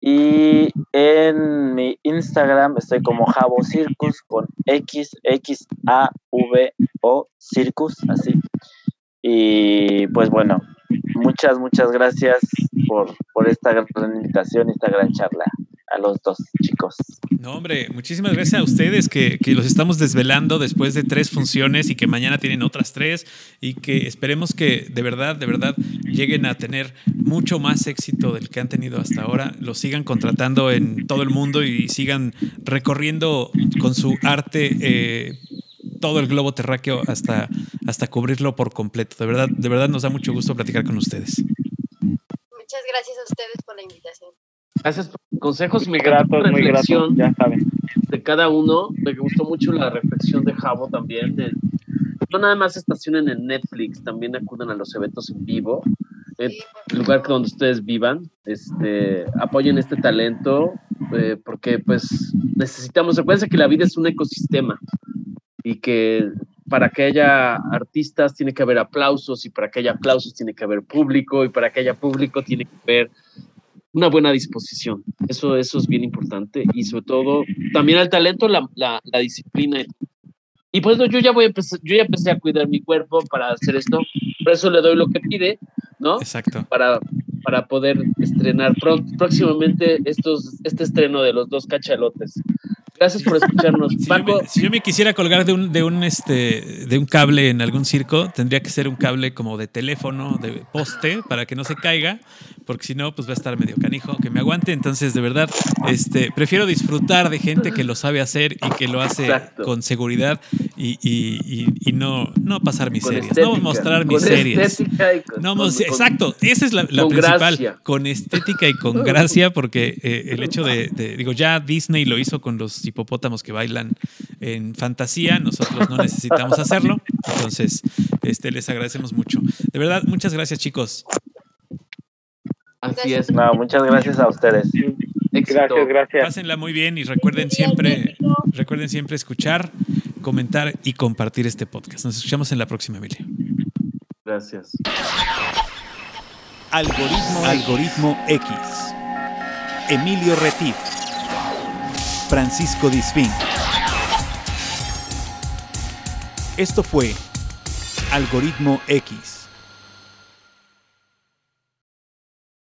y en mi Instagram estoy como Javo Circus con X, X, A, V, O, Circus, así. Y pues bueno, muchas, muchas gracias por, por esta gran invitación esta gran charla a los dos chicos. No, hombre, muchísimas gracias a ustedes que, los estamos desvelando después de tres funciones y que mañana tienen otras tres y que esperemos que de verdad, de verdad lleguen a tener mucho más éxito del que han tenido hasta ahora, los sigan contratando en todo el mundo y sigan recorriendo con su arte. Eh, todo el globo terráqueo hasta, hasta cubrirlo por completo. De verdad, de verdad nos da mucho gusto platicar con ustedes. Muchas gracias a ustedes por la invitación. Gracias por consejos. Me gratos, muy gratos, ya saben. De cada uno. Me gustó mucho la reflexión de Javo también. no nada más estacionen en Netflix, también acuden a los eventos en vivo. En el lugar donde ustedes vivan, este, apoyen este talento, eh, porque pues necesitamos, acuérdense que la vida es un ecosistema y que para que haya artistas tiene que haber aplausos y para que haya aplausos tiene que haber público y para que haya público tiene que haber una buena disposición. Eso, eso es bien importante y sobre todo también el talento, la, la, la disciplina. Y pues yo ya voy a empezar, yo ya empecé a cuidar mi cuerpo para hacer esto, por eso le doy lo que pide, ¿no? Exacto. Para, para poder estrenar próximamente estos, este estreno de los dos cachalotes. Gracias por escucharnos. Si yo, Paco, me, si yo me quisiera colgar de un, de un este de un cable en algún circo, tendría que ser un cable como de teléfono, de poste, para que no se caiga, porque si no, pues va a estar medio canijo, que me aguante. Entonces, de verdad, este, prefiero disfrutar de gente que lo sabe hacer y que lo hace Exacto. con seguridad y, y- y- y no, no pasar miserias, estética, no mostrar miserias. estética y con- No, con- exacto, esa es la, la con principal, gracia. con estética y con gracia, porque eh, el hecho de, de- digo, ya Disney lo hizo con los hipopótamos que bailan en fantasía, nosotros no necesitamos hacerlo, entonces este, les agradecemos mucho. De verdad, muchas gracias chicos. Así es. No, muchas gracias a ustedes. Éxito. Gracias, gracias. Pásenla muy bien y recuerden siempre, recuerden siempre escuchar, comentar y compartir este podcast. Nos escuchamos en la próxima, Emilia. Gracias. Algoritmo, Algoritmo X. Emilio Retif. Francisco Disfín. Esto fue Algoritmo X.